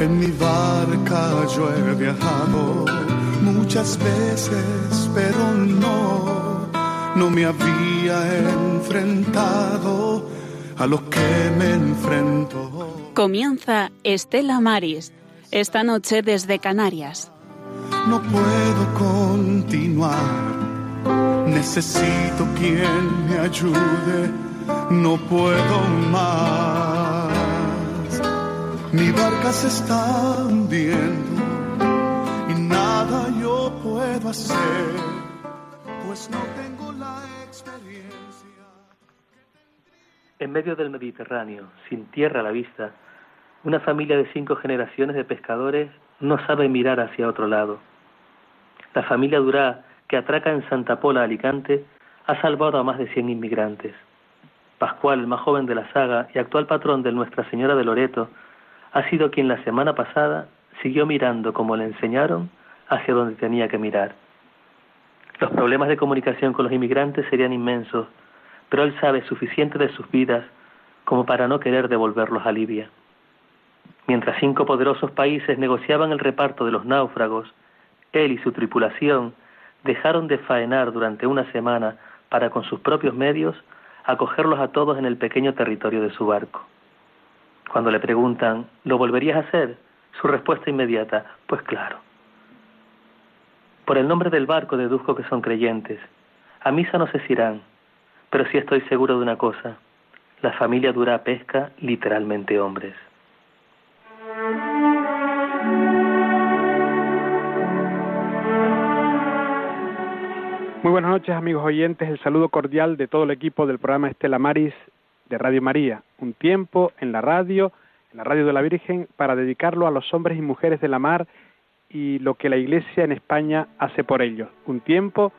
En mi barca yo he viajado muchas veces, pero no, no me había enfrentado a lo que me enfrento. Comienza Estela Maris, esta noche desde Canarias. No puedo continuar, necesito quien me ayude, no puedo más. Mi barca se está hundiendo y nada yo puedo hacer, pues no tengo la experiencia. En medio del Mediterráneo, sin tierra a la vista, una familia de cinco generaciones de pescadores no sabe mirar hacia otro lado. La familia Durá, que atraca en Santa Pola, Alicante, ha salvado a más de 100 inmigrantes. Pascual, el más joven de la saga y actual patrón de Nuestra Señora de Loreto, ha sido quien la semana pasada siguió mirando como le enseñaron hacia donde tenía que mirar. Los problemas de comunicación con los inmigrantes serían inmensos, pero él sabe suficiente de sus vidas como para no querer devolverlos a Libia. Mientras cinco poderosos países negociaban el reparto de los náufragos, él y su tripulación dejaron de faenar durante una semana para con sus propios medios acogerlos a todos en el pequeño territorio de su barco. Cuando le preguntan, ¿lo volverías a hacer? Su respuesta inmediata, pues claro. Por el nombre del barco deduzco que son creyentes. A misa no si irán, pero sí estoy seguro de una cosa. La familia dura pesca literalmente hombres. Muy buenas noches amigos oyentes, el saludo cordial de todo el equipo del programa Estela Maris de Radio María, un tiempo en la radio, en la radio de la Virgen, para dedicarlo a los hombres y mujeres de la mar y lo que la Iglesia en España hace por ellos, un tiempo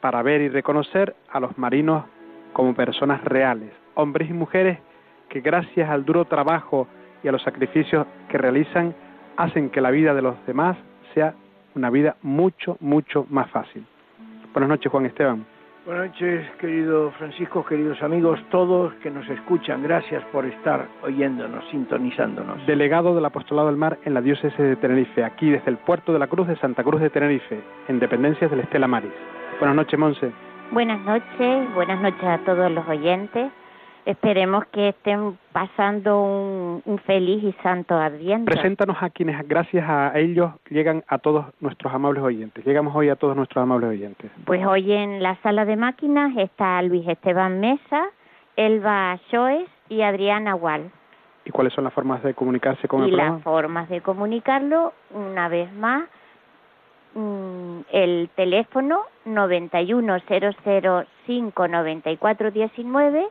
para ver y reconocer a los marinos como personas reales, hombres y mujeres que gracias al duro trabajo y a los sacrificios que realizan hacen que la vida de los demás sea una vida mucho, mucho más fácil. Buenas noches, Juan Esteban. Buenas noches, querido Francisco, queridos amigos, todos que nos escuchan. Gracias por estar oyéndonos, sintonizándonos. Delegado del Apostolado del Mar en la diócesis de Tenerife, aquí desde el puerto de la Cruz de Santa Cruz de Tenerife, en dependencias del Estela Maris. Buenas noches, Monse. Buenas noches, buenas noches a todos los oyentes. Esperemos que estén pasando un, feliz y santo adviento. Preséntanos a quienes, gracias a ellos, llegan a todos nuestros amables oyentes. Llegamos hoy a todos nuestros amables oyentes. Pues hoy en la sala de máquinas está Luis Esteban Mesa, Elba Shoes y Adriana Wall. ¿Y cuáles son las formas de comunicarse con y el programa? las formas de comunicarlo, una vez más, mm, el teléfono 910059419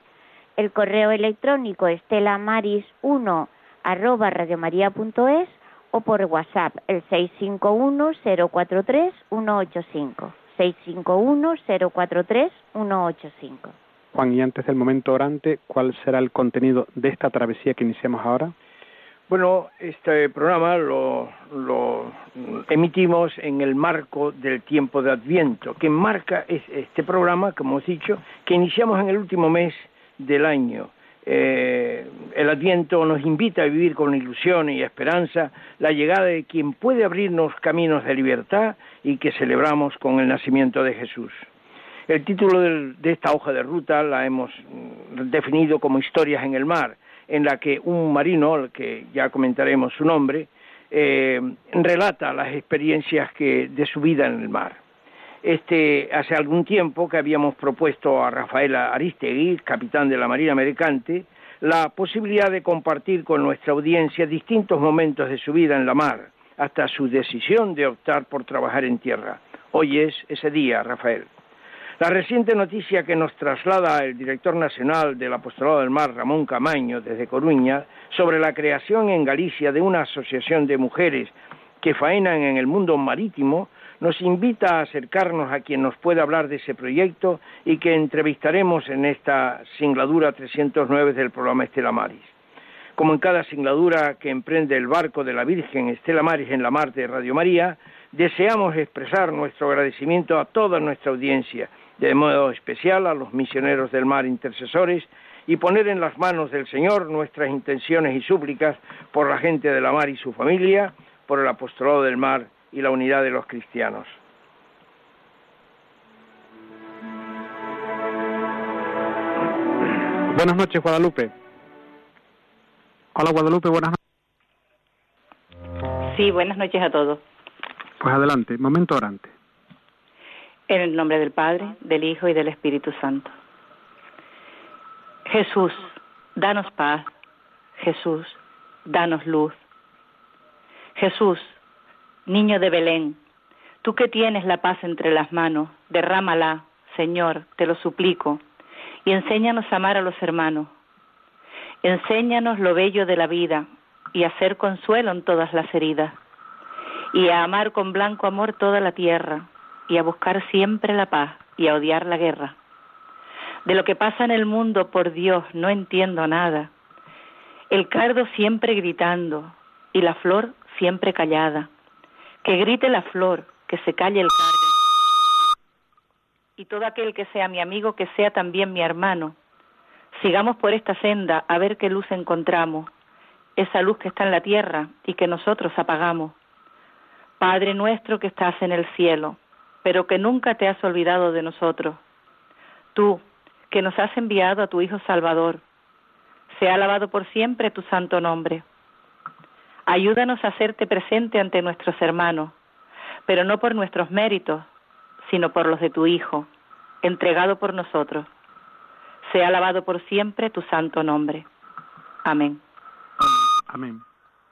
el correo electrónico estelamaris1 arroba radiomaria.es o por WhatsApp el 651-043-185. 651-043-185. Juan, y antes del momento orante, ¿cuál será el contenido de esta travesía que iniciamos ahora? Bueno, este programa lo, lo, emitimos en el marco del tiempo de Adviento, que marca este programa, como hemos dicho, que iniciamos en el último mes del año. Eh, el Adviento nos invita a vivir con ilusión y esperanza la llegada de quien puede abrirnos caminos de libertad y que celebramos con el nacimiento de Jesús. El título de esta hoja de ruta la hemos mm, definido como Historias en el mar, en la que un marino, que ya comentaremos su nombre, eh, relata las experiencias que, de su vida en el mar. Este, hace algún tiempo que habíamos propuesto a Rafael Aristegui, capitán de la Marina Mercante, la posibilidad de compartir con nuestra audiencia distintos momentos de su vida en la mar, hasta su decisión de optar por trabajar en tierra. Hoy es ese día, Rafael. La reciente noticia que nos traslada el director nacional del Apostolado del Mar, Ramón Camaño, desde Coruña, sobre la creación en Galicia de una asociación de mujeres que faenan en el mundo marítimo, nos invita a acercarnos a quien nos pueda hablar de ese proyecto y que entrevistaremos en esta singladura 309 del programa Estela Maris. Como en cada singladura que emprende el barco de la Virgen Estela Maris en la mar de Radio María, deseamos expresar nuestro agradecimiento a toda nuestra audiencia, de modo especial a los misioneros del mar intercesores y poner en las manos del Señor nuestras intenciones y súplicas por la gente de la mar y su familia, por el apostolado del mar y la unidad de los cristianos. Buenas noches, Guadalupe. Hola, Guadalupe, buenas noches. Sí, buenas noches a todos. Pues adelante, momento orante. En el nombre del Padre, del Hijo y del Espíritu Santo. Jesús, danos paz. Jesús, danos luz. Jesús, niño de Belén, tú que tienes la paz entre las manos, derrámala, Señor, te lo suplico, y enséñanos a amar a los hermanos. Enséñanos lo bello de la vida y a hacer consuelo en todas las heridas, y a amar con blanco amor toda la tierra, y a buscar siempre la paz y a odiar la guerra. De lo que pasa en el mundo, por Dios, no entiendo nada. El cardo siempre gritando y la flor siempre callada. Que grite la flor, que se calle el cardo. Y todo aquel que sea mi amigo, que sea también mi hermano. Sigamos por esta senda a ver qué luz encontramos, esa luz que está en la tierra y que nosotros apagamos. Padre nuestro que estás en el cielo, pero que nunca te has olvidado de nosotros. Tú, que nos has enviado a tu Hijo Salvador, sea alabado por siempre tu santo nombre. Ayúdanos a hacerte presente ante nuestros hermanos, pero no por nuestros méritos, sino por los de tu Hijo, entregado por nosotros. Sea alabado por siempre tu santo nombre. Amén. Amén.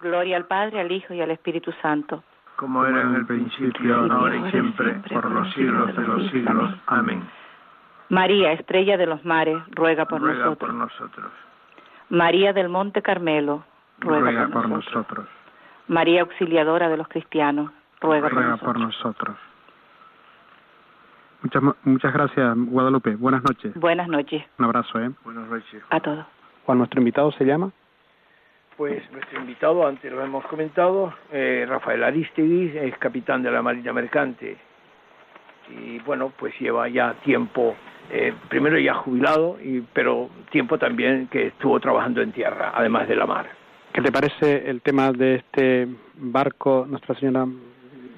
Gloria al Padre, al Hijo y al Espíritu Santo. Como era en el principio, ahora y siempre, por los siglos de los siglos. Amén. María, estrella de los mares, ruega por ruega nosotros. por nosotros. María del Monte Carmelo, ruega, por, nosotros. María auxiliadora de los cristianos, ruega, por, nosotros. por nosotros. Muchas, muchas gracias, Guadalupe. Buenas noches. Buenas noches. Un abrazo, ¿eh? Buenas noches. A todos. Juan, ¿nuestro invitado se llama? Pues nuestro invitado, antes lo hemos comentado, eh, Rafael Aristegui, es capitán de la Marina Mercante. Y bueno, pues lleva ya tiempo, eh, primero ya jubilado, y, pero tiempo también que estuvo trabajando en tierra, además de la mar. ¿Qué te parece el tema de este barco, Nuestra Señora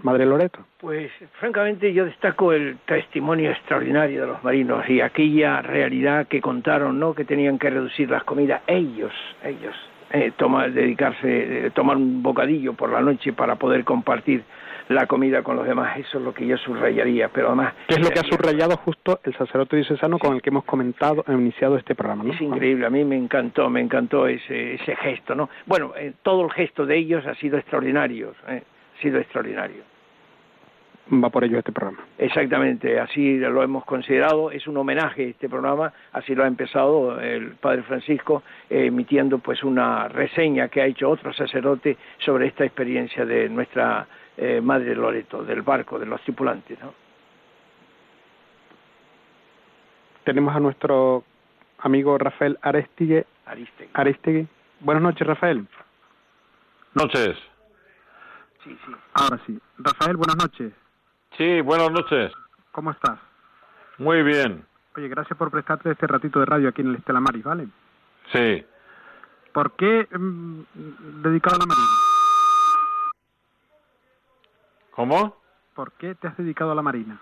Madre Loreto? Pues francamente yo destaco el testimonio extraordinario de los marinos y aquella realidad que contaron, ¿no? Que tenían que reducir las comidas ellos, ellos, eh, tomar, dedicarse, eh, tomar un bocadillo por la noche para poder compartir la comida con los demás. Eso es lo que yo subrayaría, pero además... ¿Qué es lo que ha subrayado justo el sacerdote diocesano con el que hemos comentado, iniciado este programa? ¿no? Es increíble, a mí me encantó, me encantó ese, ese gesto, ¿no? Bueno, eh, todo el gesto de ellos ha sido extraordinario, eh, ha sido extraordinario. Va por ello este programa. Exactamente, así lo hemos considerado, es un homenaje este programa, así lo ha empezado el Padre Francisco, eh, emitiendo pues una reseña que ha hecho otro sacerdote sobre esta experiencia de nuestra eh, Madre Loreto, del barco, de los tripulantes. ¿no? Tenemos a nuestro amigo Rafael Aristegui. Aristegui. Aristegui. Buenas noches, Rafael. Noches. Sí, sí. Ahora sí. Rafael, buenas noches. Sí, buenas noches. ¿Cómo estás? Muy bien. Oye, gracias por prestarte este ratito de radio aquí en el Estela Maris, ¿vale? Sí. ¿Por qué mm, dedicado a la Marina? ¿Cómo? ¿Por qué te has dedicado a la Marina?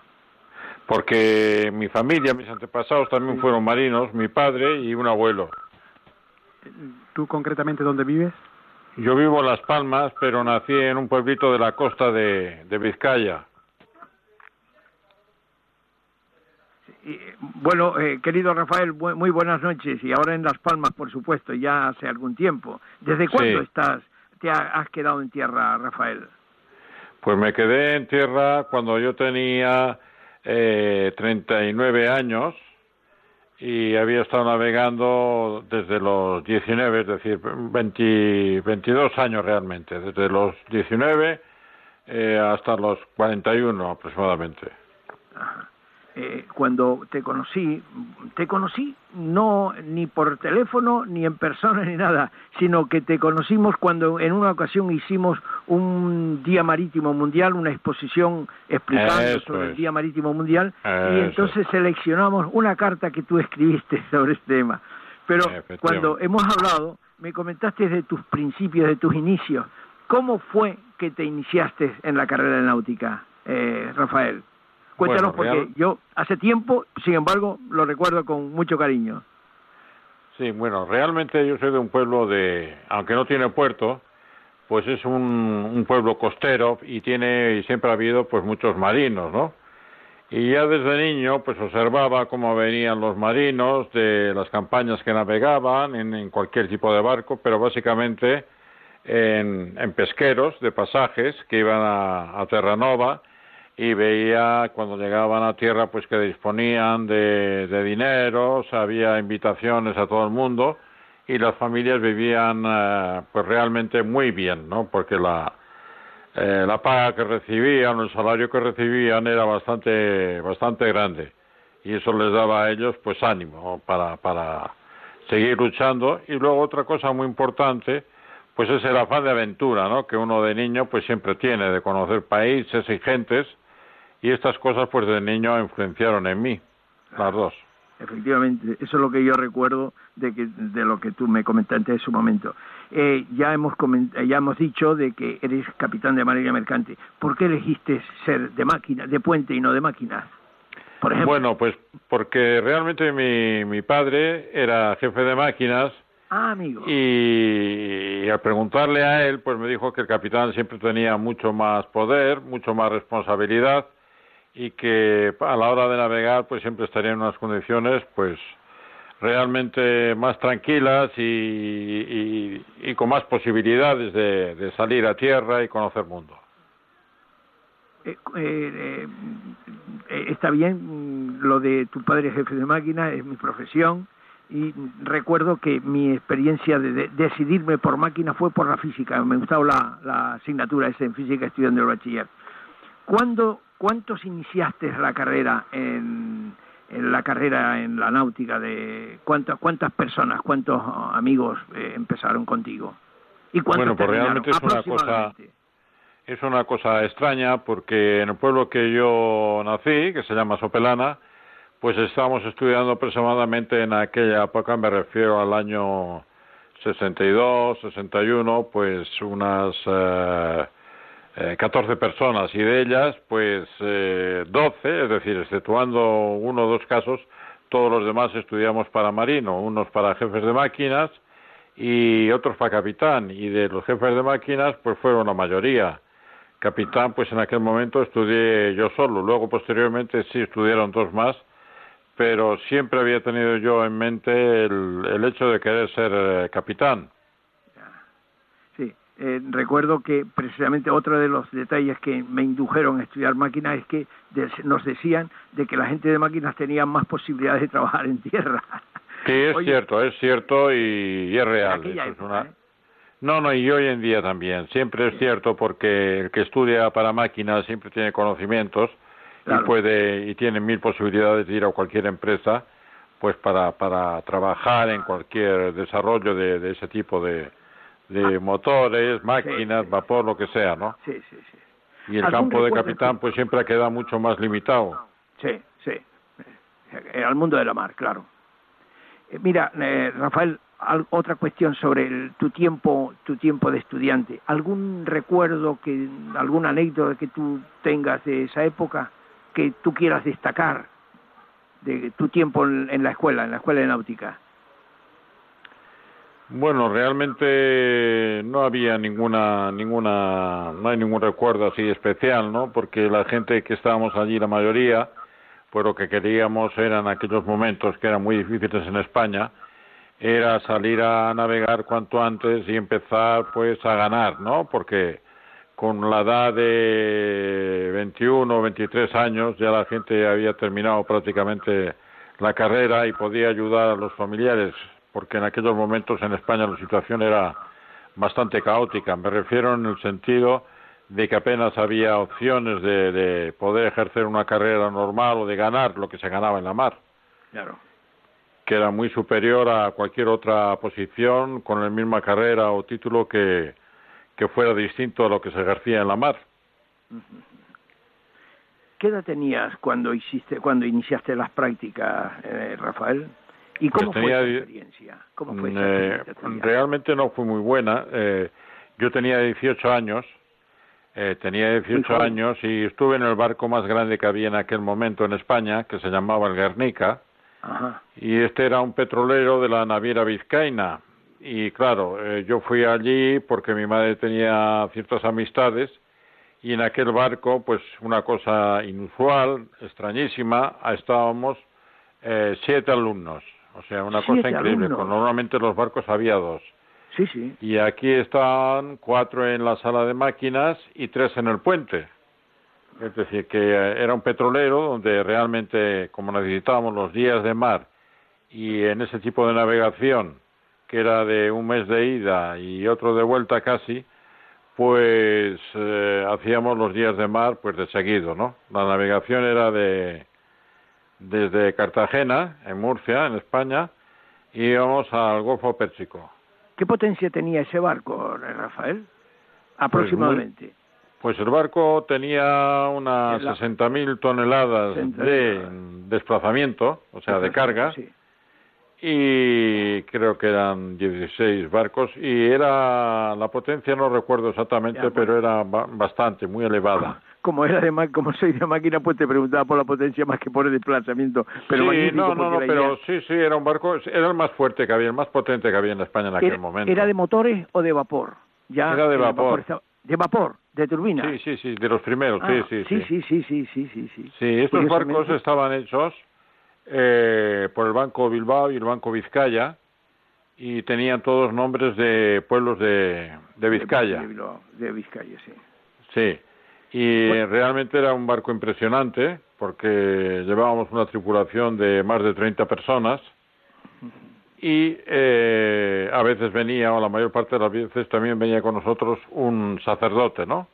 Porque mi familia, mis antepasados también fueron marinos, mi padre y un abuelo. ¿Tú concretamente dónde vives? Yo vivo en Las Palmas, pero nací en un pueblito de la costa de, de Vizcaya. Y, bueno, eh, querido Rafael, bu muy buenas noches. Y ahora en Las Palmas, por supuesto, ya hace algún tiempo. ¿Desde cuándo Sí. estás, te ha- has quedado en tierra, Rafael? Pues me quedé en tierra cuando yo tenía eh, 39 años y había estado navegando desde los 19, es decir, 20 22 años realmente, desde los 19 eh, hasta los 41 aproximadamente. Eh, cuando te conocí, te conocí no ni por teléfono, ni en persona, ni nada, sino que te conocimos cuando en una ocasión hicimos un Día Marítimo Mundial, una exposición explicando Eso sobre el. Día Marítimo Mundial, y entonces seleccionamos una carta que tú escribiste sobre este tema. Pero cuando hemos hablado, me comentaste de tus principios, de tus inicios. ¿Cómo fue que te iniciaste en la carrera de náutica, eh, Rafael? Cuéntanos, porque yo hace tiempo, sin embargo, lo recuerdo con mucho cariño. Sí, bueno, realmente yo soy de un pueblo de, aunque no tiene puerto, pues es un, un pueblo costero y tiene y siempre ha habido pues muchos marinos, ¿no? Y ya desde niño pues observaba cómo venían los marinos de las campañas que navegaban en, cualquier tipo de barco, pero básicamente en, en pesqueros de pasajes que iban a, a Terranova y veía cuando llegaban a tierra pues que disponían de, dinero, había invitaciones a todo el mundo y las familias vivían eh, pues realmente muy bien, ¿no? Porque la eh, la paga que recibían, el salario que recibían era bastante bastante grande y eso les daba a ellos pues ánimo para para seguir luchando y luego otra cosa muy importante pues es el afán de aventura, ¿no? Que uno de niño pues siempre tiene de conocer países y gentes y estas cosas pues de niño influenciaron en mí, las dos. Efectivamente, eso es lo que yo recuerdo de, que, de lo que tú me comentaste en su momento. Eh, ya, hemos ya hemos dicho de que eres capitán de marina mercante. ¿Por qué elegiste ser de máquina, de puente y no de? Por ejemplo. Bueno, pues porque realmente mi, mi padre era jefe de máquinas. Ah, amigo. Y al preguntarle a él, pues me dijo que el capitán siempre tenía mucho más poder, mucho más responsabilidad y que a la hora de navegar pues siempre estaría en unas condiciones pues realmente más tranquilas y, con más posibilidades de, salir a tierra y conocer mundo. Eh, eh, eh, está bien lo de tu padre jefe de máquina, es mi profesión y recuerdo que mi experiencia de, decidirme por máquina fue por la física, me gustaba la, la asignatura esa en física estudiando el bachiller. ¿Cuándo ¿Cuántos iniciaste la carrera en, la carrera en la náutica? De cuántas cuántas personas, cuántos amigos eh, empezaron contigo? ¿Y bueno, pues realmente es una cosa es una cosa extraña porque en el pueblo que yo nací, que se llama Sopelana, pues estábamos estudiando aproximadamente en aquella época, me refiero al año 62, 61, pues unas eh, eh, 14 personas y de ellas, pues eh, 12, es decir, exceptuando uno o dos casos, todos los demás estudiamos para marino, unos para jefes de máquinas y otros para capitán. Y de los jefes de máquinas, pues fueron la mayoría. Capitán, pues en aquel momento estudié yo solo, luego posteriormente sí estudiaron dos más, pero siempre había tenido yo en mente el, el hecho de querer ser eh, capitán. Eh, recuerdo que precisamente otro de los detalles que me indujeron a estudiar máquinas es que nos decían de que la gente de máquinas tenía más posibilidades de trabajar en tierra. Sí, es cierto, es cierto y, es real. ¿eh? No, no, y hoy en día también. Siempre es cierto porque el que estudia para máquinas siempre tiene conocimientos y puede y tiene mil posibilidades de ir a cualquier empresa pues para, para trabajar en cualquier desarrollo de ese tipo de, de motores, máquinas, vapor, lo que sea, ¿no? Sí, sí, sí. Y el campo de capitán pues siempre ha quedado mucho más limitado. Sí, sí. Eh, al mundo de la mar, claro. Eh, mira, eh, Rafael, otra cuestión sobre tu tiempo, tu tiempo de estudiante. ¿Algún recuerdo que, alguna anécdota que tú tengas de esa época que tú quieras destacar de tu tiempo en la escuela, en la escuela de náutica? Bueno, realmente no había ninguna, ninguna, no hay ningún recuerdo así especial, ¿no? Porque la gente que estábamos allí, la mayoría, pues lo que queríamos eran aquellos momentos que eran muy difíciles en España, era salir a navegar cuanto antes y empezar pues a ganar, ¿no? Porque con la edad de 21 o 23 años ya la gente había terminado prácticamente la carrera y podía ayudar a los familiares porque en aquellos momentos en España la situación era bastante caótica. Me refiero en el sentido de que apenas había opciones de, poder ejercer una carrera normal o de ganar lo que se ganaba en la mar. Claro. Que era muy superior a cualquier otra posición con la misma carrera o título que, que fuera distinto a lo que se ejercía en la mar. ¿Qué edad tenías cuando hiciste, cuando iniciaste las prácticas, eh, Rafael? ¿Y cómo fue tenía di- experiencia? ¿Cómo fue esa Eh, experiencia realmente no fue muy buena. Eh, yo tenía 18 años, eh, tenía 18 joven. años y estuve en el barco más grande que había en aquel momento en España, que se llamaba el Guernica, Ajá. y este era un petrolero de la naviera vizcaína. Y claro, eh, yo fui allí porque mi madre tenía ciertas amistades y en aquel barco, pues una cosa inusual, extrañísima, estábamos eh, siete alumnos. O sea, una cosa increíble. alumnos. porque Normalmente en los barcos había dos. Sí, sí. Y aquí están cuatro en la sala de máquinas y tres en el puente. Es decir, que eh, era un petrolero donde realmente, como necesitábamos los días de mar y en ese tipo de navegación, que era de un mes de ida y otro de vuelta casi, pues eh, hacíamos los días de mar pues de seguido, ¿no? La navegación era de desde Cartagena, en Murcia, en España, y íbamos al Golfo Pérsico. ¿Qué potencia tenía ese barco, Rafael? Aproximadamente. Pues el barco tenía unas La- 60.000 toneladas 60.000 de toneladas. desplazamiento, o sea, de carga, Sí. Y creo que eran 16 barcos, y era, la potencia no recuerdo exactamente, Ya, bueno. pero era ba- bastante, muy elevada. Como era de ma- como soy de máquina, pues te preguntaba por la potencia más que por el desplazamiento. Pero sí, no, no, no, pero idea- sí, sí, era un barco, era el más fuerte que había, el más potente que había en España en aquel era, momento. ¿Era de motores o de vapor? Ya Era de vapor. estaba- de vapor, de turbina. Sí, sí, sí, de los primeros, Ah, sí, sí, sí. sí, sí, sí, sí, sí, sí. Sí, estos Curiosamente- barcos estaban hechos eh, por el Banco Bilbao y el Banco Vizcaya y tenían todos nombres de pueblos de, de Vizcaya. De, Vizcaya, sí. Sí, y Bueno. realmente era un barco impresionante porque llevábamos una tripulación de más de 30 personas y eh, a veces venía, o la mayor parte de las veces también venía con nosotros un sacerdote, ¿no?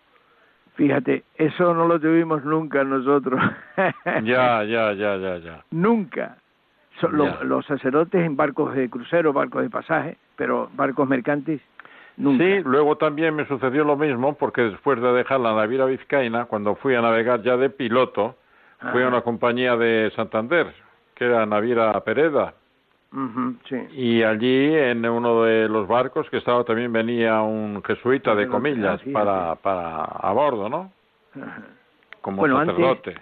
Fíjate, eso no lo tuvimos nunca nosotros. Ya, ya, ya, ya, ya. Nunca. So- lo- los sacerdotes en barcos de crucero, barcos de pasaje, pero barcos mercantes, nunca. Sí, luego también me sucedió lo mismo porque después de dejar la naviera vizcaína, cuando fui a navegar ya de piloto, fui a una compañía de Santander, que era Naviera Pereda, Ujú, sí. y allí en uno de los barcos que estaba también venía un jesuita de Sacerdote, comillas para, para a bordo, ¿no? Como Bueno, antes- sacerdote.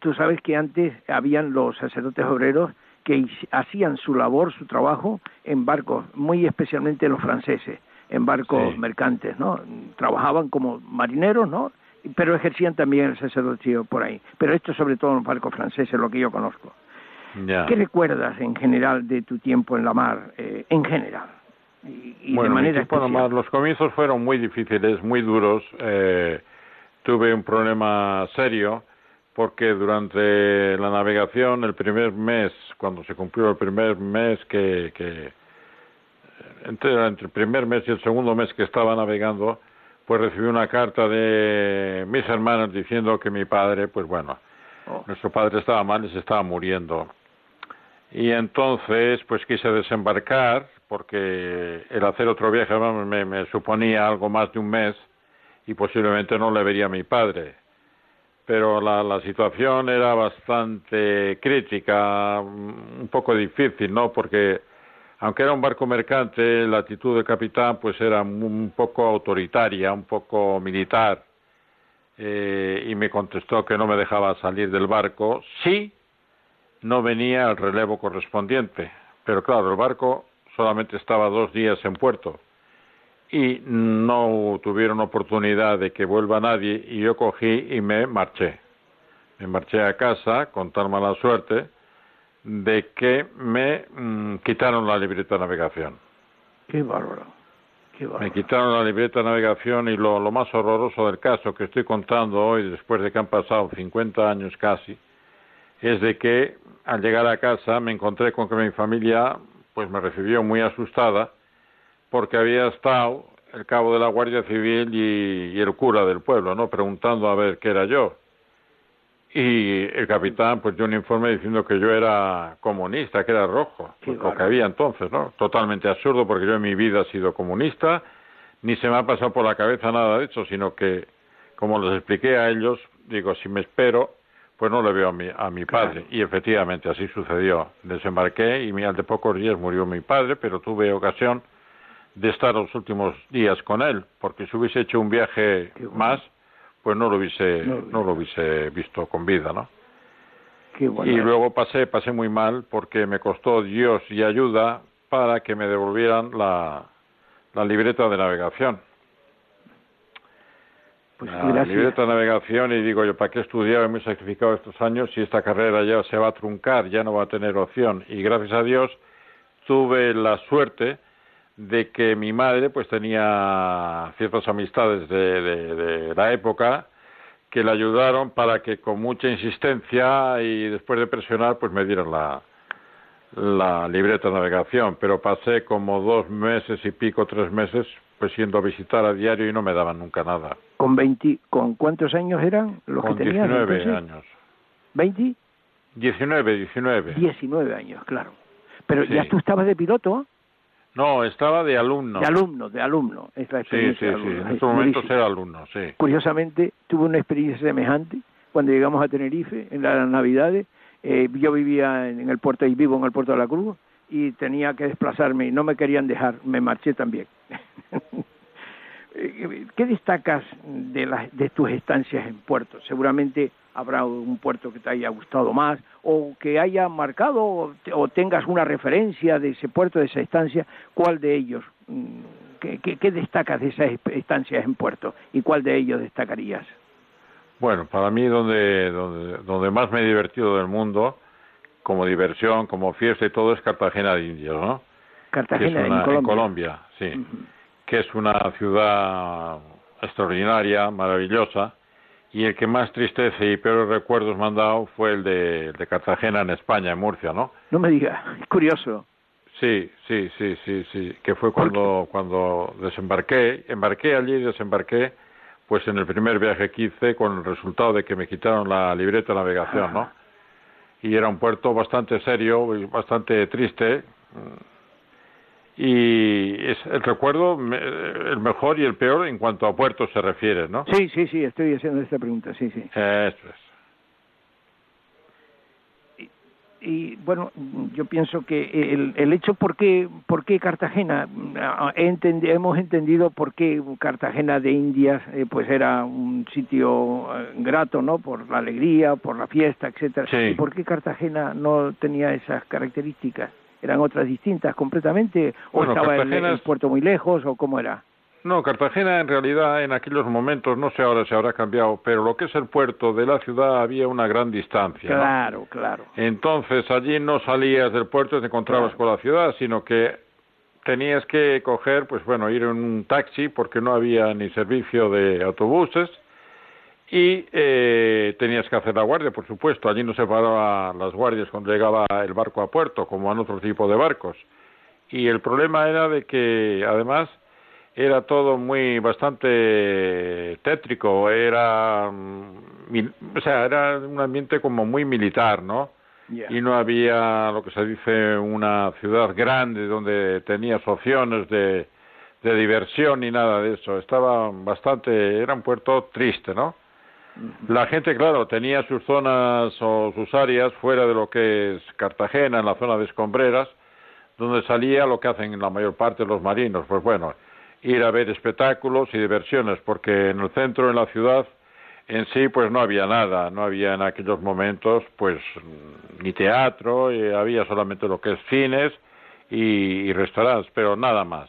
Tú sabes que antes habían los sacerdotes obreros que hacían su labor, su trabajo en barcos, muy especialmente los franceses, en barcos Sí. mercantes, ¿no? Trabajaban como marineros, ¿no? Pero ejercían también el sacerdocio por ahí. Pero esto sobre todo en los barcos franceses, lo que yo conozco. Ya. ¿Qué recuerdas en general de tu tiempo en la mar, eh, en general? Y, y bueno, de mi manera en la mar, los comienzos fueron muy difíciles, muy duros. eh, tuve un problema serio porque durante la navegación, el primer mes, cuando se cumplió el primer mes que, que entre, entre el primer mes y el segundo mes que estaba navegando, pues recibí una carta de mis hermanos diciendo que mi padre, pues bueno, Oh, nuestro padre estaba mal y se estaba muriendo. Y entonces, pues quise desembarcar, porque el hacer otro viaje me, me suponía algo más de un mes y posiblemente no le vería a mi padre. Pero la, la situación era bastante crítica, un poco difícil, ¿no? Porque aunque era un barco mercante, la actitud del capitán pues era un poco autoritaria, un poco militar eh, y me contestó que no me dejaba salir del barco si no venía el relevo correspondiente. Pero claro, el barco solamente estaba dos días en puerto y no tuvieron oportunidad de que vuelva nadie y yo cogí y me marché. Me marché a casa con tal mala suerte de que me mm, quitaron la libreta de navegación. qué bárbaro. Qué bárbaro. Me quitaron la libreta de navegación y lo, lo más horroroso del caso que estoy contando hoy, después de que han pasado 50 años casi, es de que al llegar a casa me encontré con que mi familia pues me recibió muy asustada porque había estado el cabo de la Guardia Civil y, y el cura del pueblo, ¿no? Preguntando a ver qué era yo. Y el capitán pues dio un informe diciendo que yo era comunista, que era rojo, pues, lo que había entonces, ¿no? Totalmente absurdo porque yo en mi vida he sido comunista, ni se me ha pasado por la cabeza nada de eso, sino que, como les expliqué a ellos, digo, si me espero, pues no le veo a mi, a mi padre. Y efectivamente así sucedió. Desembarqué y al de pocos días murió mi padre, pero tuve ocasión de estar los últimos días con él, porque si hubiese hecho un viaje más, pues no lo hubiese, no, lo hubiese visto con vida, ¿no? y luego pasé, pasé muy mal porque me costó Dios y ayuda para que me devolvieran la, la libreta de navegación. Pues la libreta de navegación y digo yo, ¿para qué y me he sacrificado estos años si esta carrera ya se va a truncar, ya no va a tener opción? Y gracias a Dios tuve la suerte de que mi madre pues tenía ciertas amistades de, de, la época que le ayudaron para que con mucha insistencia y después de presionar pues me dieran la, la libreta de navegación, pero pasé como dos meses y pico, tres meses, pues yendo a visitar a diario y no me daban nunca nada. ¿Con 20, con cuántos años eran los que tenían? 19 años. ¿20? 19, 19. 19 años, claro. Pero ya tú estabas de piloto. No, estaba de alumno. De alumno, de alumno. Es la experiencia sí, sí, sí. En estos momentos era alumno, sí. Curiosamente, tuve una experiencia semejante cuando llegamos a Tenerife en las Navidades eh, yo vivía en el puerto y vivo en el puerto de la Cruz y tenía que desplazarme y no me querían dejar, me marché también. ¿Qué destacas de, las, de tus estancias en puertos? Seguramente habrá un puerto que te haya gustado más o que haya marcado o, tengas una referencia de ese puerto, de esa estancia. ¿Cuál de ellos? Mm, ¿Qué, qué, destacas de esas estancias en puerto y cuál de ellos destacarías? Bueno, para mí donde, donde, más me he divertido del mundo, como diversión, como fiesta y todo, es Cartagena de Indias, ¿no? Cartagena en, Colombia. sí. Que es una ciudad extraordinaria, maravillosa, y el que más tristeza y peores recuerdos me han dado fue el de, de Cartagena en España, en Murcia, ¿no? No me diga, es curioso. Sí, sí, sí, sí, sí, que fue cuando, cuando desembarqué, embarqué allí y desembarqué pues en el primer viaje que hice con el resultado de que me quitaron la libreta de navegación, ¿no? Y era un puerto bastante serio y bastante triste. Y es el recuerdo el mejor y el peor en cuanto a puertos se refiere, ¿no? Sí, sí, sí, estoy haciendo esta pregunta, sí, sí. Eso es. Y bueno, yo pienso que el, el hecho por qué, por qué Cartagena, hemos entendido por qué Cartagena de Indias eh, pues era un sitio eh, grato, ¿no? Por la alegría, por la fiesta, etcétera. ¿Y por qué Cartagena no tenía esas características? ¿Eran otras distintas completamente? ¿O estaba el puerto muy lejos? ¿O cómo era? No, Cartagena en realidad en aquellos momentos, no sé ahora si habrá cambiado, pero lo que es el puerto de la ciudad había una gran distancia. Claro, claro. Entonces allí no salías del puerto y te encontrabas con la ciudad, sino que tenías que coger, pues bueno, ir en un taxi porque no había ni servicio de autobuses y eh, tenías que hacer la guardia, por supuesto. Allí no se paraban las guardias cuando llegaba el barco a puerto, como en otro tipo de barcos. Y el problema era de que, además, era todo muy bastante tétrico, era mm, o sea, era un ambiente como muy militar, ¿no? Y no había lo que se dice una ciudad grande donde tenías opciones de, de diversión ni nada de eso. Estaba bastante, era un puerto triste, ¿no? La gente, claro, tenía sus zonas o sus áreas fuera de lo que es Cartagena, en la zona de escombreras, donde salía lo que hacen la mayor parte de los marinos. Pues bueno, ir a ver espectáculos y diversiones, porque en el centro, en la ciudad, en sí, pues no había nada, no había en aquellos momentos, pues ni teatro, y había solamente lo que es cines y, restaurantes, pero nada más.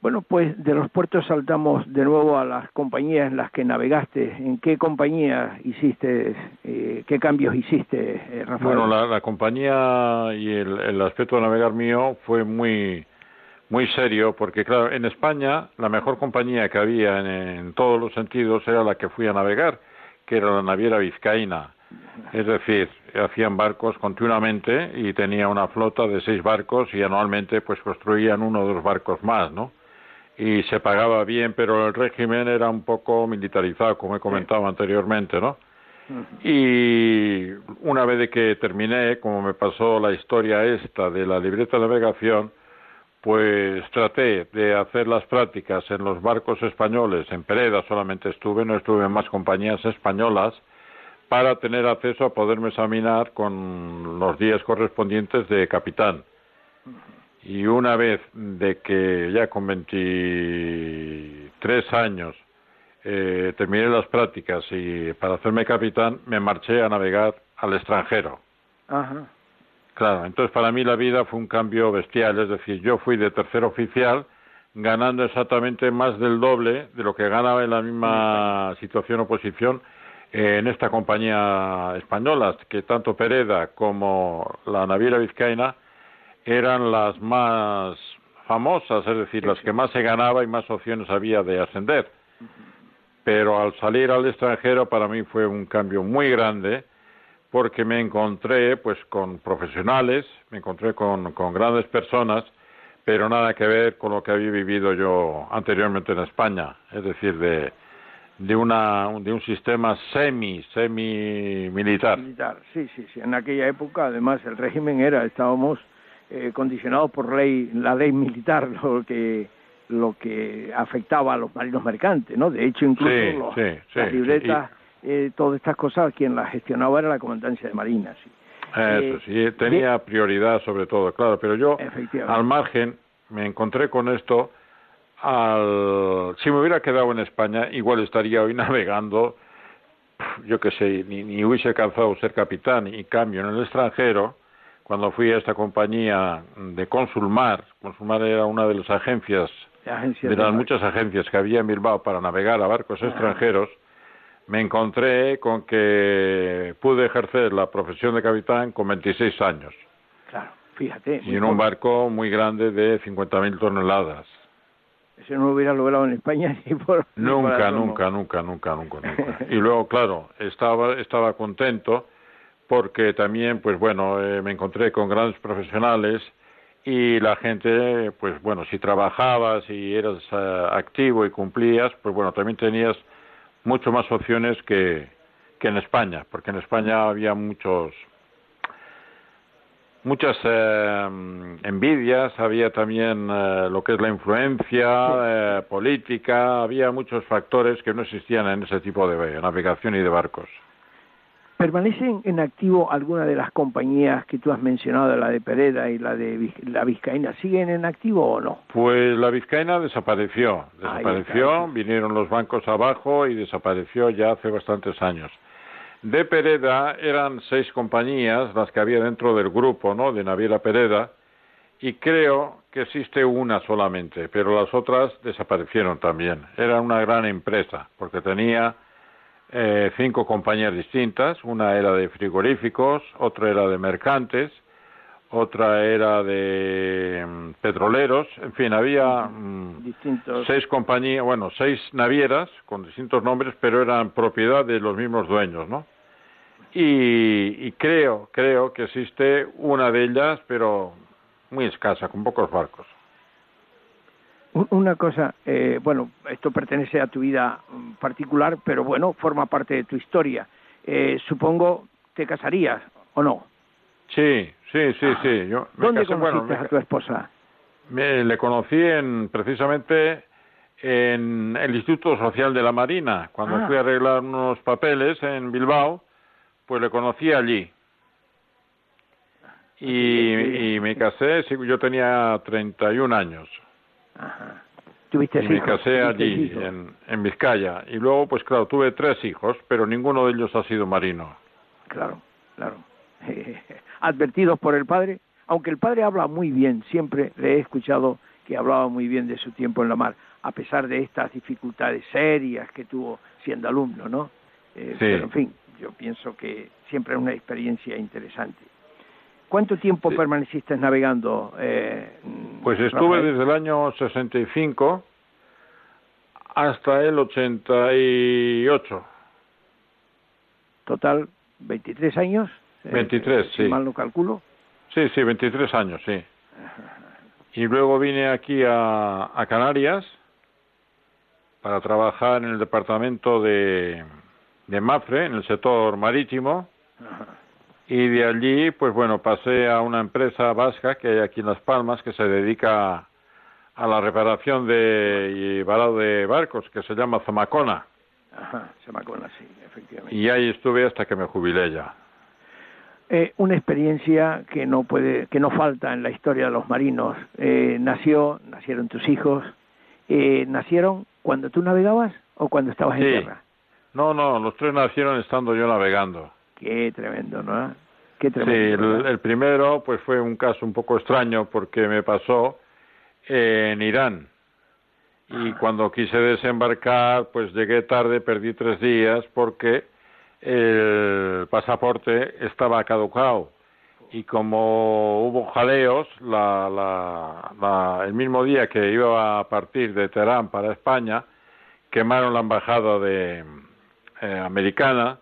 Bueno, pues de los puertos saltamos de nuevo a las compañías en las que navegaste. ¿En qué compañía hiciste, eh, qué cambios hiciste, eh, Rafael? Bueno, la, compañía y el, el, aspecto de navegar mío fue muy muy serio, porque claro, en España la mejor compañía que había en, todos los sentidos era la que fui a navegar, que era la naviera vizcaína. Es decir, hacían barcos continuamente y tenía una flota de seis barcos y anualmente pues construían uno o dos barcos más, ¿no? Y se pagaba bien, pero el régimen era un poco militarizado, como he comentado anteriormente, ¿no? Y una vez de que terminé, como me pasó la historia esta de la libreta de navegación, pues traté de hacer las prácticas en los barcos españoles, en Pereda solamente estuve, no estuve en más compañías españolas, para tener acceso a poderme examinar con los días correspondientes de capitán. Y una vez de que ya con 23 años eh, terminé las prácticas y para hacerme capitán me marché a navegar al extranjero. Ajá. Claro, entonces para mí la vida fue un cambio bestial, es decir, yo fui de tercer oficial ganando exactamente más del doble de lo que ganaba en la misma situación o posición en esta compañía española, que tanto Pereda como la naviera vizcaína eran las más famosas, es decir, las que más se ganaba y más opciones había de ascender. Pero al salir al extranjero para mí fue un cambio muy grande porque me encontré pues con profesionales, me encontré con, con grandes personas, pero nada que ver con lo que había vivido yo anteriormente en España, es decir, de, de una de un sistema semi semi militar. Militar, sí, sí, sí. En aquella época, además, el régimen era, estábamos eh, condicionados por ley, la ley militar, lo que lo que afectaba a los marinos mercantes, ¿no? De hecho, incluso Sí, los- sí, sí, las sí. libretas, eh, todas estas cosas, quien las gestionaba era la comandancia de Marina, sí. Eso Eh, sí, tenía prioridad sobre todo, claro, pero yo al margen me encontré con esto al si me hubiera quedado en España igual estaría hoy navegando yo qué sé, ni, ni hubiese alcanzado ser capitán y cambio en el extranjero cuando fui a esta compañía de Consulmar, Consulmar era una de las agencias de las mar- muchas agencias que había en Bilbao para navegar a barcos extranjeros, me encontré con que pude ejercer la profesión de capitán con 26 años Claro, fíjate. y en un barco muy grande de 50.000 toneladas. Eso no lo hubiera logrado en España ni por... ni por Nunca, nunca, nunca, nunca, nunca, nunca. Y luego, claro, estaba, estaba contento porque también, pues bueno, eh, me encontré con grandes profesionales y la gente, pues bueno, si trabajabas y eras eh, activo y cumplías, pues bueno, también tenías mucho más opciones que, que en España, porque en España había muchos muchas eh, envidias, había también eh, lo que es la influencia eh, política, había muchos factores que no existían en ese tipo de navegación y de barcos. ¿Permanecen en activo alguna de las compañías que tú has mencionado, la de Pereda y la de la Vizcaína? ¿Siguen en activo o no? Pues la vizcaína desapareció, desapareció, vinieron los bancos abajo y desapareció ya hace bastantes años. De Pereda eran seis compañías las que había dentro del grupo, ¿no? De Naviera Pereda y creo que existe una solamente, pero las otras desaparecieron también. Era una gran empresa porque tenía eh, cinco compañías distintas, una era de frigoríficos, otra era de mercantes, otra era de mm, petroleros, en fin, había mm, seis compañías, bueno, seis navieras con distintos nombres, pero eran propiedad de los mismos dueños, ¿no? Y, y creo, creo que existe una de ellas, pero muy escasa, con pocos barcos. Un- Una cosa, eh, bueno, esto pertenece a tu vida mm, particular, pero bueno, forma parte de tu historia. Eh, supongo te casarías o no. Sí, sí, sí, Ah. sí. Yo me ¿Dónde casé- conociste bueno, me a tu esposa? me- le conocí en, precisamente en el Instituto Social de la Marina. Cuando Ah. fui a arreglar unos papeles en Bilbao, pues le conocí allí. Y, sí. y me casé, yo tenía 31 años. Ajá. ¿Tuviste Y me hijos? casé ¿Tuviste allí, hijos? en, en Vizcaya. Y luego, pues claro, tuve tres hijos, pero ninguno de ellos ha sido marino. Claro, claro. Advertidos por el padre, aunque el padre habla muy bien, siempre le he escuchado que hablaba muy bien de su tiempo en la mar, a pesar de estas dificultades serias que tuvo siendo alumno, ¿no? Eh, Pero en fin, yo pienso que siempre es una experiencia interesante. ¿Cuánto tiempo Sí. permaneciste navegando? Eh, Pues estuve Rafael? desde el año 65 hasta el 88. Total, 23 años. eh, 23, si sí. mal no calculo. Sí, sí, 23 años, sí. Y luego vine aquí a, a Canarias para trabajar en el departamento de, de Mafre, en el sector marítimo. Y de allí, pues bueno, pasé a una empresa vasca que hay aquí en Las Palmas que se dedica a la reparación de y varado de barcos, que se llama Zamacona. Ajá, Samacona, sí, efectivamente. Y ahí estuve hasta que me jubilé ya. Eh, una experiencia que no puede, que no falta en la historia de los marinos. Eh, nació, nacieron tus hijos, eh, nacieron cuando tú navegabas o cuando estabas en tierra. No, no, los tres nacieron estando yo navegando. Qué tremendo, ¿no? Qué Sí, tremendo. el, ¿verdad? el primero pues fue un caso un poco extraño porque me pasó en Irán. Y cuando quise desembarcar, pues llegué tarde, perdí tres días porque el pasaporte estaba caducado. Y como hubo jaleos, la, la, la- el mismo día que iba a partir de Teherán para España, quemaron la embajada de eh, americana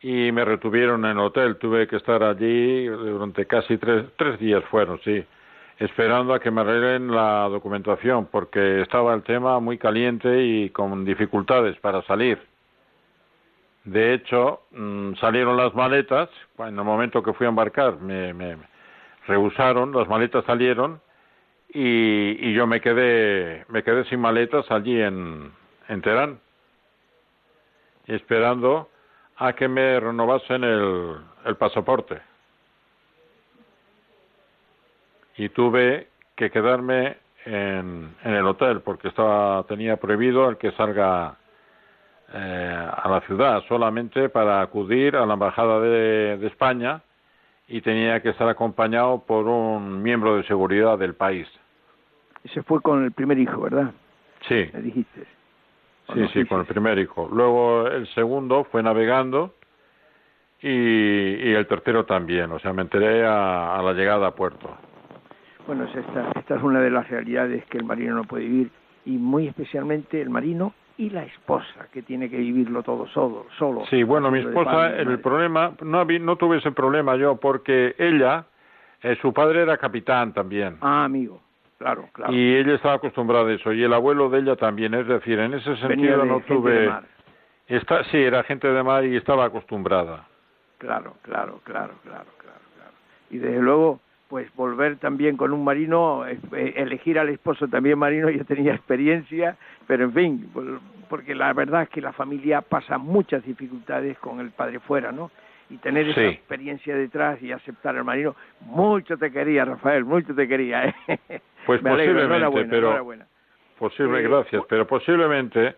y me retuvieron en el hotel. Tuve que estar allí durante casi tres, tres días fueron, sí, esperando a que me arreglen la documentación, porque estaba el tema muy caliente y con dificultades para salir. De hecho, mm, salieron las maletas, en el momento que fui a embarcar me, me rehusaron, las maletas salieron y, y yo me quedé, me quedé sin maletas allí en, en Teherán, esperando a que me renovasen el, el pasaporte. Y tuve que quedarme en, en el hotel porque estaba tenía prohibido el que salga eh, a la ciudad solamente para acudir a la embajada de, de España y tenía que estar acompañado por un miembro de seguridad del país. Se fue con el primer hijo, ¿verdad? Sí, Me dijiste. ¿O sí, sí, con el primer hijo. Luego el segundo fue navegando y, y el tercero también. O sea, me enteré a, a la llegada a puerto. Bueno, es esta, esta es una de las realidades que el marino no puede vivir y muy especialmente el marino y la esposa que tiene que vivirlo todo solo. solo Sí, bueno, mi esposa, padre el problema, no, no tuve ese problema yo porque ella, eh, su padre era capitán también. Ah, amigo, claro, claro. Y ella estaba acostumbrada a eso, y el abuelo de ella también, es decir, en ese sentido no gente de tuve... mar. Está, sí, era gente de mar y estaba acostumbrada. Claro, claro, claro, claro, claro, claro. Y desde luego, pues volver también con un marino, eh, elegir al esposo también marino, yo tenía experiencia, pero en fin, por- porque la verdad es que la familia pasa muchas dificultades con el padre fuera, ¿no? Y tener esa experiencia detrás y aceptar al marino, mucho te quería, Rafael, mucho te quería. ¿eh? Pues Me posiblemente, pero-. Posible, Eh, gracias, pero posiblemente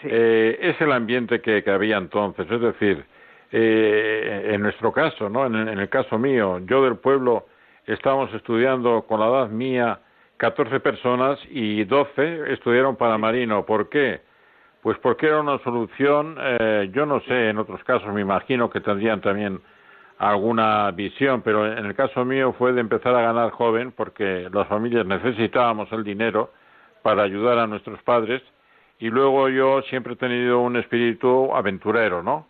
Sí. eh, es el ambiente que, que había entonces. Es decir, eh, en nuestro caso, ¿no? En, el- en el caso mío, yo del pueblo estábamos estudiando con la edad mía 14 personas y 12 estudiaron para marino. ¿Por qué? Pues porque era una solución, eh, yo no sé, en otros casos me imagino que tendrían también alguna visión, pero en el caso mío fue de empezar a ganar joven porque las familias necesitábamos el dinero para ayudar a nuestros padres y luego yo siempre he tenido un espíritu aventurero, ¿no?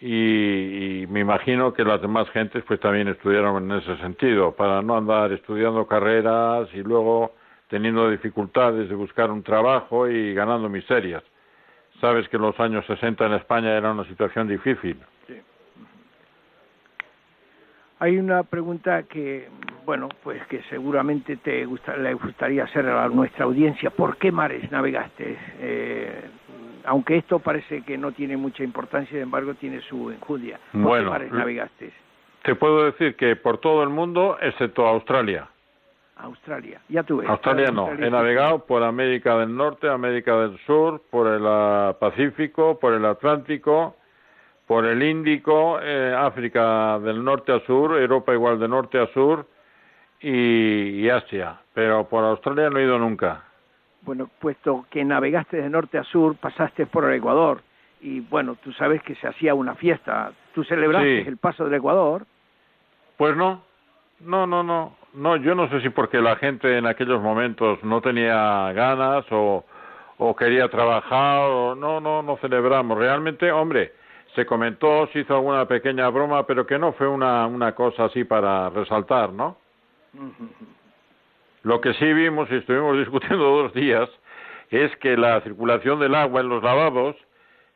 Y, me imagino que las demás gentes pues también estudiaron en ese sentido, para no andar estudiando carreras y luego teniendo dificultades de buscar un trabajo y ganando miserias. Sabes que los años 60 en España era una situación difícil. Hay una pregunta que, bueno, pues que seguramente te gusta, le gustaría hacer a nuestra audiencia. ¿Por qué mares navegaste? Eh, aunque esto parece que no tiene mucha importancia, sin embargo tiene su enjundia. ¿Por Bueno, qué mares navegaste? Te puedo decir que por todo el mundo, excepto Australia. Australia. Ya tuve. Australia no. He navegado por América del Norte, América del Sur, por el ah, Pacífico, por el Atlántico, por el Índico, eh, África del norte a sur, Europa igual de norte a sur y, y Asia. Pero por Australia no he ido nunca. Bueno, puesto que navegaste de norte a sur, pasaste por el Ecuador y bueno, tú sabes que se hacía una fiesta. Tú celebraste Sí. el paso del Ecuador. Pues no, no, no, no, no. Yo no sé si porque la gente en aquellos momentos no tenía ganas o, o quería trabajar o no, no, no celebramos. Realmente, hombre, se comentó, se hizo alguna pequeña broma, pero que no fue una, una cosa así para resaltar, ¿no? Lo que sí vimos y estuvimos discutiendo dos días es que la circulación del agua en los lavabos,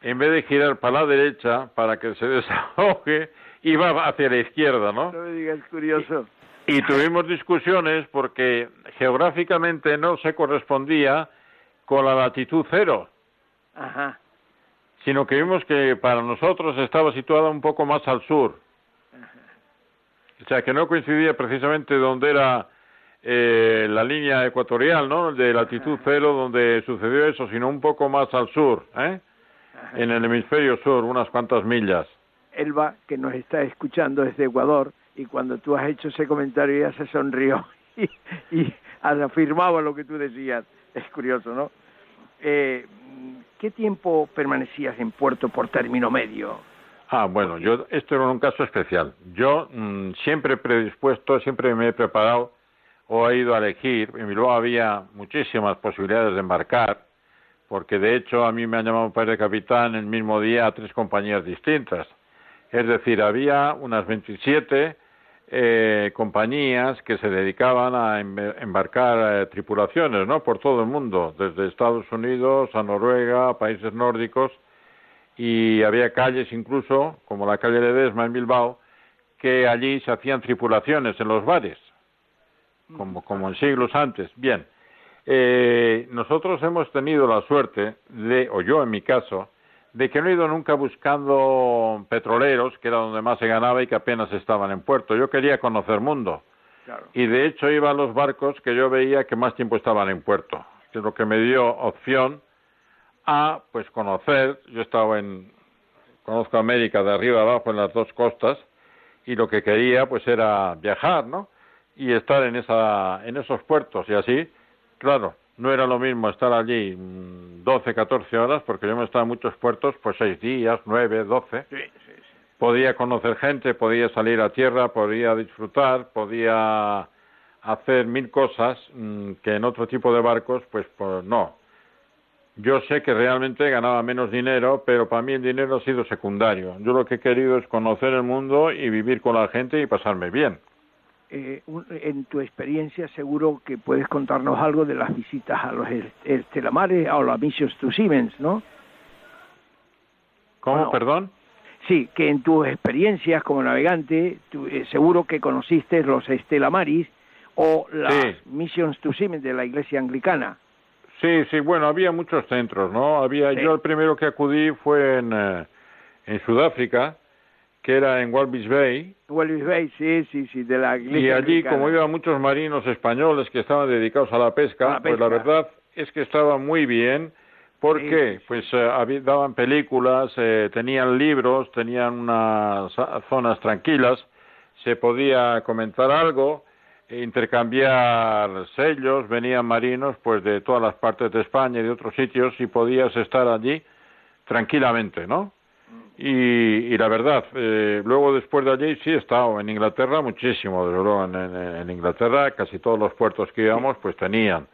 en vez de girar para la derecha para que se desahogue, iba hacia la izquierda, ¿no? No me digas, curioso. Y tuvimos discusiones porque geográficamente no se correspondía con la latitud cero. Ajá. Sino que vimos que para nosotros estaba situada un poco más al sur. O sea, que no coincidía precisamente donde era eh, la línea ecuatorial, ¿no? De latitud cero, donde sucedió eso, sino un poco más al sur, ¿eh? En el hemisferio sur, unas cuantas millas. Elba, que nos está escuchando desde Ecuador, y cuando tú has hecho ese comentario ya se sonrió y, y afirmaba lo que tú decías. Es curioso, ¿no? Eh, ¿Qué tiempo permanecías en Puerto por término medio? Ah, bueno, yo esto era un caso especial. Yo mm, siempre predispuesto, siempre me he preparado o he ido a elegir. En Bilbao había muchísimas posibilidades de embarcar, porque de hecho a mí me han llamado para de capitán el mismo día a tres compañías distintas. Es decir, había unas 27 eh, compañías que se dedicaban a embarcar eh, tripulaciones, ¿no? Por todo el mundo, desde Estados Unidos a Noruega, países nórdicos, y había calles incluso, como la calle de Desma en Bilbao, que allí se hacían tripulaciones en los bares, como, como en siglos antes. Bien, eh, nosotros hemos tenido la suerte de, o yo en mi caso, de que no he ido nunca buscando petroleros, que era donde más se ganaba y que apenas estaban en puerto. Yo quería conocer mundo. Y de hecho iba a los barcos que yo veía que más tiempo estaban en puerto, que es lo que me dio opción a pues conocer, yo estaba en conozco América de arriba abajo en las dos costas y lo que quería pues era viajar, ¿no? Y estar en esa en esos puertos y así, claro, no era lo mismo estar allí 12, mm, 14 horas, porque yo me estaba en muchos puertos, pues 6 días, 9, 12. Podía conocer gente, podía salir a tierra, podía disfrutar, podía hacer mil cosas mm, que en otro tipo de barcos, pues, pues no. Yo sé que realmente ganaba menos dinero, pero para mí el dinero ha sido secundario. Yo lo que he querido es conocer el mundo y vivir con la gente y pasarme bien. Eh, en tu experiencia seguro que puedes contarnos algo de las visitas a los estelamares o a las Missions to Siemens, ¿no? ¿Cómo, perdón? Sí, que en tus experiencias como navegante, eh, seguro que conociste los estelamaris o las Missions to Siemens de la Iglesia Anglicana. Sí, sí, bueno, había muchos centros, ¿no? Había, yo el primero que acudí fue en, eh, en Sudáfrica, que era en Walvis Bay. Walvis Bay, sí, sí, sí, de la Y allí, como iban muchos marinos españoles que estaban dedicados a la pesca, pues la verdad es que estaba muy bien. ¿Por qué? Pues eh, daban películas, eh, tenían libros, tenían unas zonas tranquilas, se podía comentar algo, intercambiar sellos, venían marinos pues de todas las partes de España y de otros sitios y podías estar allí tranquilamente, ¿no? Y, la verdad, eh, luego después de allí sí he estado en Inglaterra muchísimo, desde luego en, Inglaterra casi todos los puertos que íbamos pues tenían.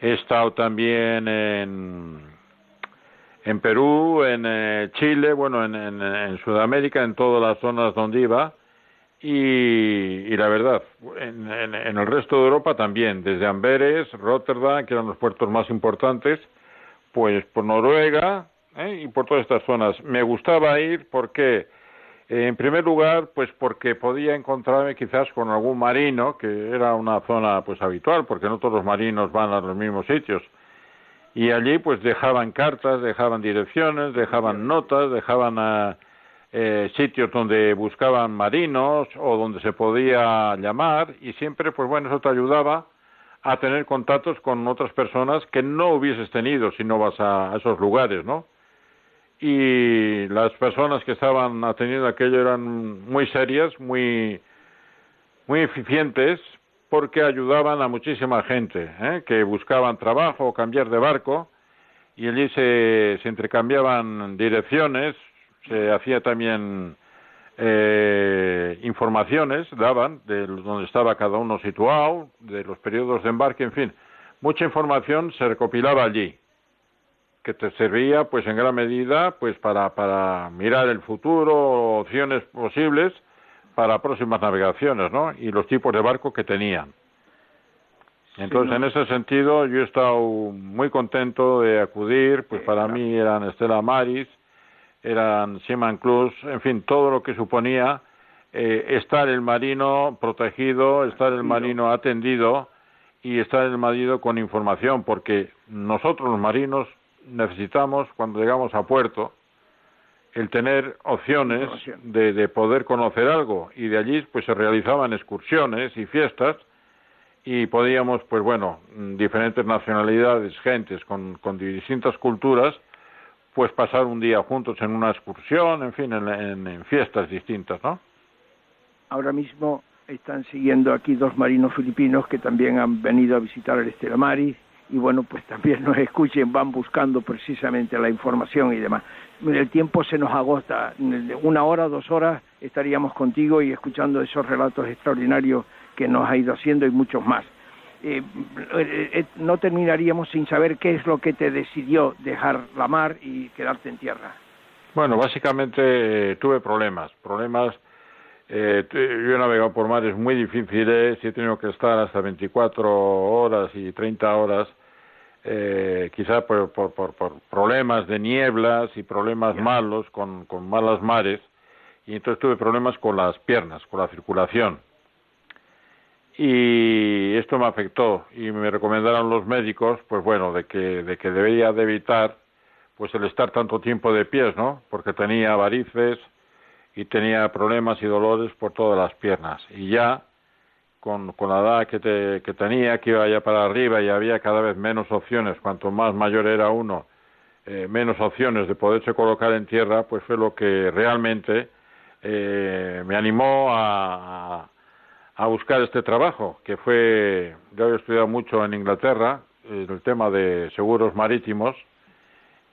He estado también en, en Perú, en eh, Chile, bueno, en, Sudamérica, en todas las zonas donde iba. Y, y la verdad, en, el resto de Europa también, desde Amberes, Rotterdam, que eran los puertos más importantes, pues por Noruega, ¿eh? y por todas estas zonas. Me gustaba ir porque, eh, en primer lugar, pues porque podía encontrarme quizás con algún marino, que era una zona pues habitual, porque no todos los marinos van a los mismos sitios. Y allí pues dejaban cartas, dejaban direcciones, dejaban notas, dejaban eh, sitios donde buscaban marinos o donde se podía llamar y siempre pues bueno, eso te ayudaba a tener contactos con otras personas que no hubieses tenido si no vas a esos lugares, ¿no? Y las personas que estaban atendiendo aquello eran muy serias, muy, muy eficientes, porque ayudaban a muchísima gente ¿eh? que buscaban trabajo o cambiar de barco, y allí se, se intercambiaban direcciones, se hacía también eh, informaciones, daban de donde estaba cada uno situado, de los periodos de embarque, en fin, mucha información se recopilaba allí que te servía pues en gran medida pues para, para mirar el futuro, opciones posibles para próximas navegaciones, ¿no? Y los tipos de barco que tenían. Entonces, en ese sentido, yo he estado muy contento de acudir, pues para mí eran Estela Maris, eran Seaman Cruz, en fin, todo lo que suponía eh, estar el marino protegido, estar el marino atendido y estar el marino con información, porque nosotros los marinos necesitamos, cuando llegamos a puerto, el tener opciones de, de, poder conocer algo. Y de allí pues se realizaban excursiones y fiestas y podíamos pues bueno diferentes nacionalidades gentes con, con distintas culturas pues pasar un día juntos en una excursión en fin en, en fiestas distintas no ahora mismo están siguiendo aquí dos marinos filipinos que también han venido a visitar el Estela Maris y bueno, pues también nos escuchen, van buscando precisamente la información y demás. El tiempo se nos agota, una hora, dos horas estaríamos contigo y escuchando esos relatos extraordinarios que nos ha ido haciendo y muchos más. Eh, eh, eh, no terminaríamos sin saber qué es lo que te decidió dejar la mar y quedarte en tierra. Bueno, básicamente tuve problemas, problemas eh, yo he navegado por mares muy difíciles y he tenido que estar hasta 24 horas y 30 horas, eh, quizá por, por, por, problemas de nieblas y problemas malos con, con malas mares, y entonces tuve problemas con las piernas, con la circulación. Y esto me afectó y me recomendaron los médicos, pues bueno, de que, de que debía de evitar pues el estar tanto tiempo de pies, ¿no? Porque tenía varices, y tenía problemas y dolores por todas las piernas. Y ya con, con la edad que, te, que tenía, que iba ya para arriba y había cada vez menos opciones, cuanto más mayor era uno, eh, menos opciones de poderse colocar en tierra, pues fue lo que realmente eh, me animó a, buscar este trabajo, que fue, yo había estudiado mucho en Inglaterra, el tema de seguros marítimos,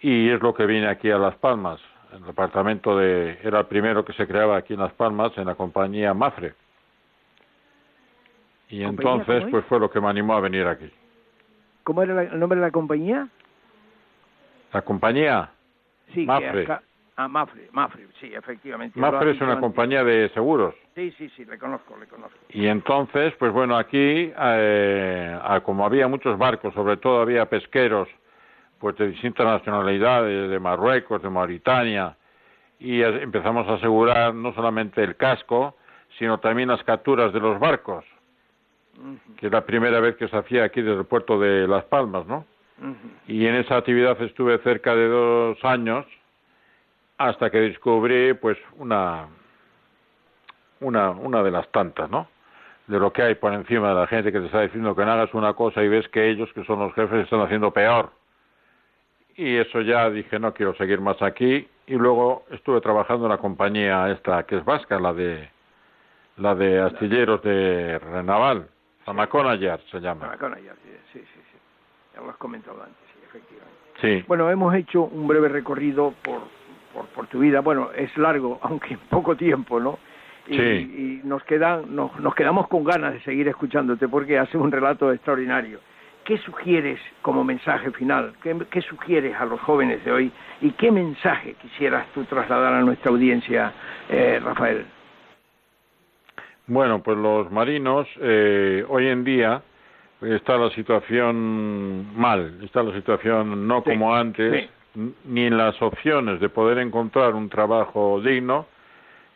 y es lo que vine aquí a Las Palmas. El departamento de era el primero que se creaba aquí en Las Palmas en la compañía Mafre y entonces pues fue lo que me animó a venir aquí ¿cómo era el nombre de la compañía? la compañía sí, Mafre. ah Mafre Mafre sí efectivamente. Mafre es una compañía de seguros. Sí sí sí le conozco le conozco. Y entonces pues bueno aquí eh, como había muchos barcos sobre todo había pesqueros pues de distintas nacionalidades, de Marruecos, de Mauritania, y empezamos a asegurar no solamente el casco, sino también las capturas de los barcos, que es la primera vez que se hacía aquí desde el puerto de Las Palmas, ¿no? Y en esa actividad estuve cerca de dos años hasta que descubrí, pues, una, una, una de las tantas, ¿no? De lo que hay por encima de la gente que te está diciendo que no hagas una cosa y ves que ellos, que son los jefes, están haciendo peor. Y eso ya dije no quiero seguir más aquí y luego estuve trabajando en la compañía esta que es vasca la de la de astilleros de Renaval Zamaconayar se llama Zamaconayar sí sí sí ya lo has comentado antes sí efectivamente sí bueno hemos hecho un breve recorrido por por, por tu vida bueno es largo aunque en poco tiempo no y, sí. y nos quedan nos, nos quedamos con ganas de seguir escuchándote porque hace un relato extraordinario ¿qué sugieres como mensaje final? ¿Qué, sugieres a los jóvenes de hoy? ¿Y qué mensaje quisieras tú trasladar a nuestra audiencia, eh, Rafael? Bueno, pues los marinos eh, hoy en día está la situación mal, está la situación no como antes, ni en las opciones de poder encontrar un trabajo digno,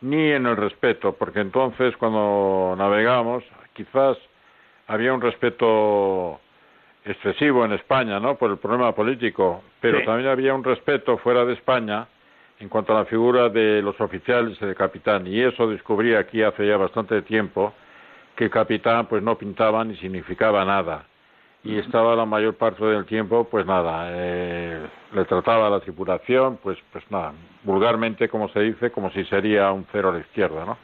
ni en el respeto, porque entonces cuando navegamos quizás había un respeto excesivo en España, ¿no? Por el problema político, pero también había un respeto fuera de España en cuanto a la figura de los oficiales y del capitán, y eso descubrí aquí hace ya bastante tiempo que el capitán pues no pintaba ni significaba nada. Y estaba la mayor parte del tiempo pues nada eh, le trataba a la tripulación pues pues nada vulgarmente como se dice como si sería un cero a la izquierda no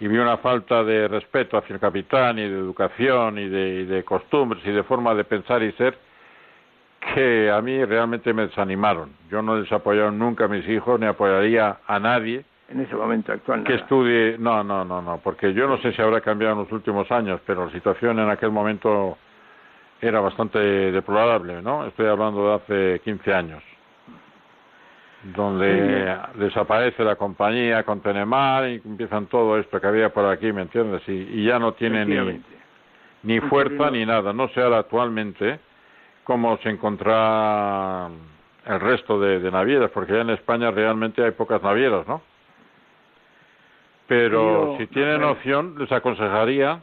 y vi una falta de respeto hacia el capitán y de educación y de, costumbres y de forma de pensar y ser que a mí realmente me desanimaron. Yo no les nunca a mis hijos ni apoyaría a nadie en ese momento actual. Que estudie, no, no, no, no, porque yo no sé si habrá cambiado en los últimos años, pero la situación en aquel momento era bastante deplorable, ¿no? Estoy hablando de hace 15 años donde desaparece la compañía con Tenemar y empiezan todo esto que había por aquí, ¿me entiendes? Y, ya no tiene ni, ni fuerza ni nada. No sé ahora actualmente cómo se encontrará el resto de, de, navieras, porque ya en España realmente hay pocas navieras, ¿no? Pero si tienen opción, les aconsejaría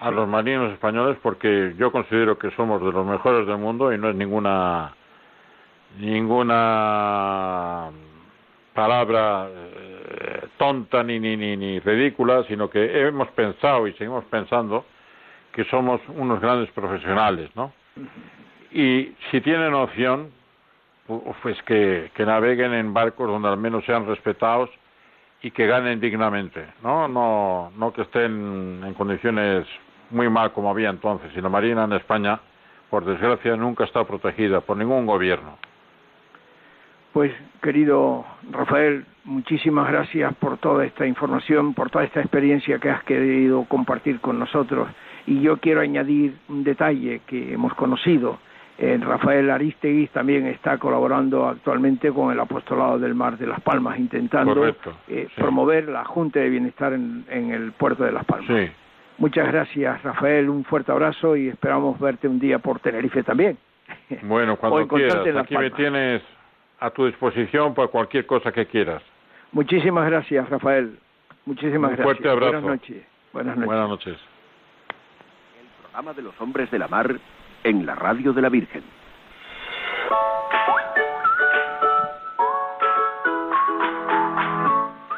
a los marinos españoles, porque yo considero que somos de los mejores del mundo y no es ninguna ninguna palabra eh, tonta ni, ni, ni, ni ridícula, sino que hemos pensado y seguimos pensando que somos unos grandes profesionales, ¿no? Y si tienen opción, pues que, naveguen en barcos donde al menos sean respetados y que ganen dignamente, ¿no? No, no que estén en condiciones muy mal como había entonces. Y la Marina en España, por desgracia, nunca está protegida por ningún gobierno. Pues, querido Rafael, muchísimas gracias por toda esta información, por toda esta experiencia que has querido compartir con nosotros. Y yo quiero añadir un detalle que hemos conocido. Eh, Rafael Aristegui también está colaborando actualmente con el Apostolado del Mar de Las Palmas, intentando eh, promover la Junta de Bienestar en, el puerto de Las Palmas. Sí. Muchas gracias, Rafael. Un fuerte abrazo y esperamos verte un día por Tenerife también. Bueno, cuando quieras. Aquí me tienes a tu disposición para cualquier cosa que quieras. Muchísimas gracias, Rafael. Muchísimas Un gracias. Fuerte abrazo. Buenas noches. Buenas noches. Buenas noches. El programa de los hombres de la mar en la radio de la Virgen.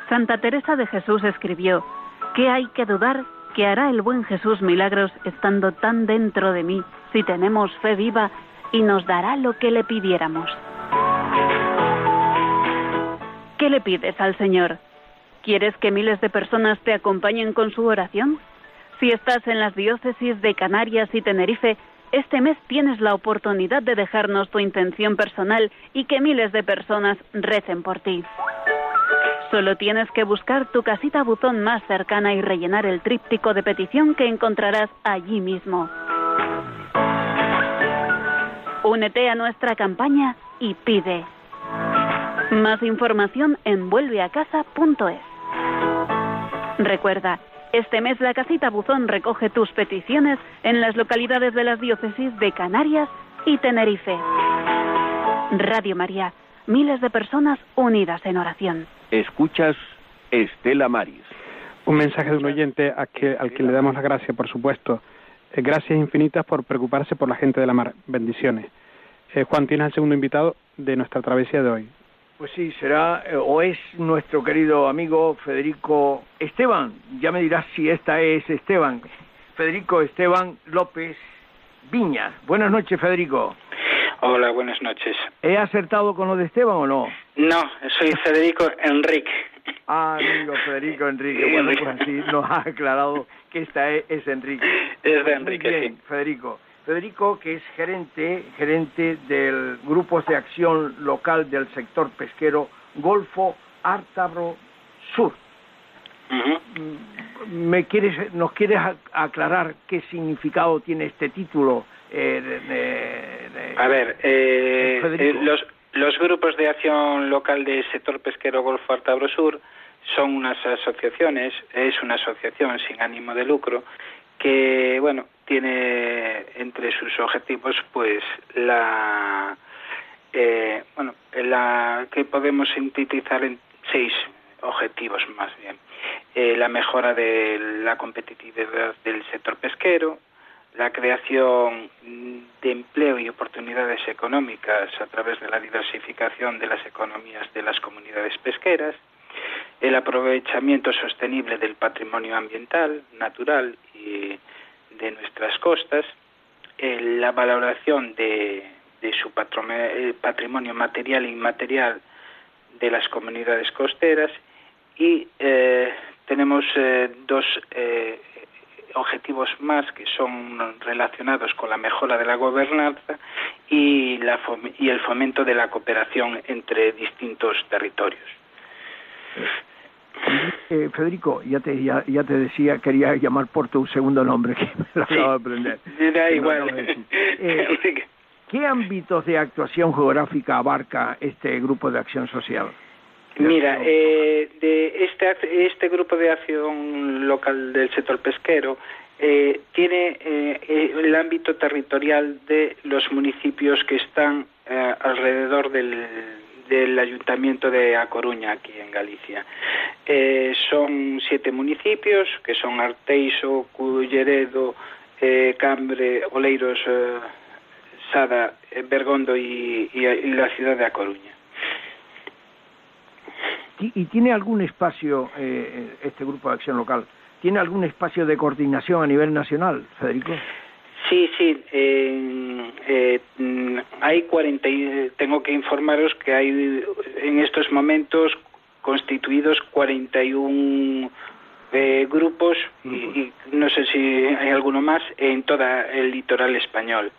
Santa Teresa de Jesús escribió, ¿qué hay que dudar que hará el buen Jesús milagros estando tan dentro de mí si tenemos fe viva y nos dará lo que le pidiéramos? ¿Qué le pides al Señor? ¿Quieres que miles de personas te acompañen con su oración? Si estás en las diócesis de Canarias y Tenerife, este mes tienes la oportunidad de dejarnos tu intención personal y que miles de personas recen por ti. Solo tienes que buscar tu casita buzón más cercana y rellenar el tríptico de petición que encontrarás allí mismo. Únete a nuestra campaña y pide. Más información en vuelveacasa.es. Recuerda, este mes la casita buzón recoge tus peticiones en las localidades de las diócesis de Canarias y Tenerife. Radio María, miles de personas unidas en oración. Escuchas Estela Maris. Un mensaje de un oyente a que, al que le damos las gracias, por supuesto. Eh, gracias infinitas por preocuparse por la gente de la mar. Bendiciones. Eh, Juan, tienes el segundo invitado de nuestra travesía de hoy. Pues sí, será eh, o es nuestro querido amigo Federico Esteban. Ya me dirás si esta es Esteban. Federico Esteban López Viña. Buenas noches, Federico. Hola, buenas noches. ¿He acertado con lo de Esteban o no? No, soy Federico Enrique. Ah, amigo Federico Enrique. Bueno, pues así nos ha aclarado que esta es, es Enrique. Es de Enrique, Muy bien, sí. Federico. Federico, que es gerente, gerente del Grupos de Acción Local del Sector Pesquero Golfo Ártabro Sur. ¿Me quieres, ¿Nos quieres ac- aclarar qué significado tiene este título? eh, de- A ver, eh, Federico. eh, los, los grupos de acción local del sector pesquero Golfo Artabro Sur son unas asociaciones, es una asociación sin ánimo de lucro que, bueno, tiene entre sus objetivos, pues, la, eh, bueno, la que podemos sintetizar en seis objetivos más bien. Eh, la mejora de la competitividad del sector pesquero, la creación de empleo y oportunidades económicas a través de la diversificación de las economías de las comunidades pesqueras, el aprovechamiento sostenible del patrimonio ambiental, natural y de nuestras costas, la valoración de, de su eh, patrimonio material e inmaterial de las comunidades costeras y eh, tenemos eh, dos eh, objetivos más que son relacionados con la mejora de la gobernanza y, la y el fomento de la cooperación entre distintos territorios. Eh, Federico, ya te, ya, ya te decía, quería llamar por tu segundo nombre, que me lo acabo de aprender. No igual. Eh, ¿Qué ámbitos de actuación geográfica abarca este grupo de acción social? Mira, eh, de este, este grupo de acción local del sector pesquero eh, tiene eh, eh, el ámbito territorial de los municipios que están eh, alrededor del, del ayuntamiento de A Coruña, aquí en Galicia. Eh, son siete municipios, que son Arteixo, Culleredo, eh, Cambre, Oleiros, eh, Sada, Bergondo y, la ciudad de A Coruña. ¿Y tiene algún espacio este grupo de acción local? ¿Tiene algún espacio de coordinación a nivel nacional, Federico? Sí, sí. Eh, hay 40, tengo que informaros que hay en estos momentos constituidos 41 eh, grupos y, no sé si hay alguno más en todo el litoral español.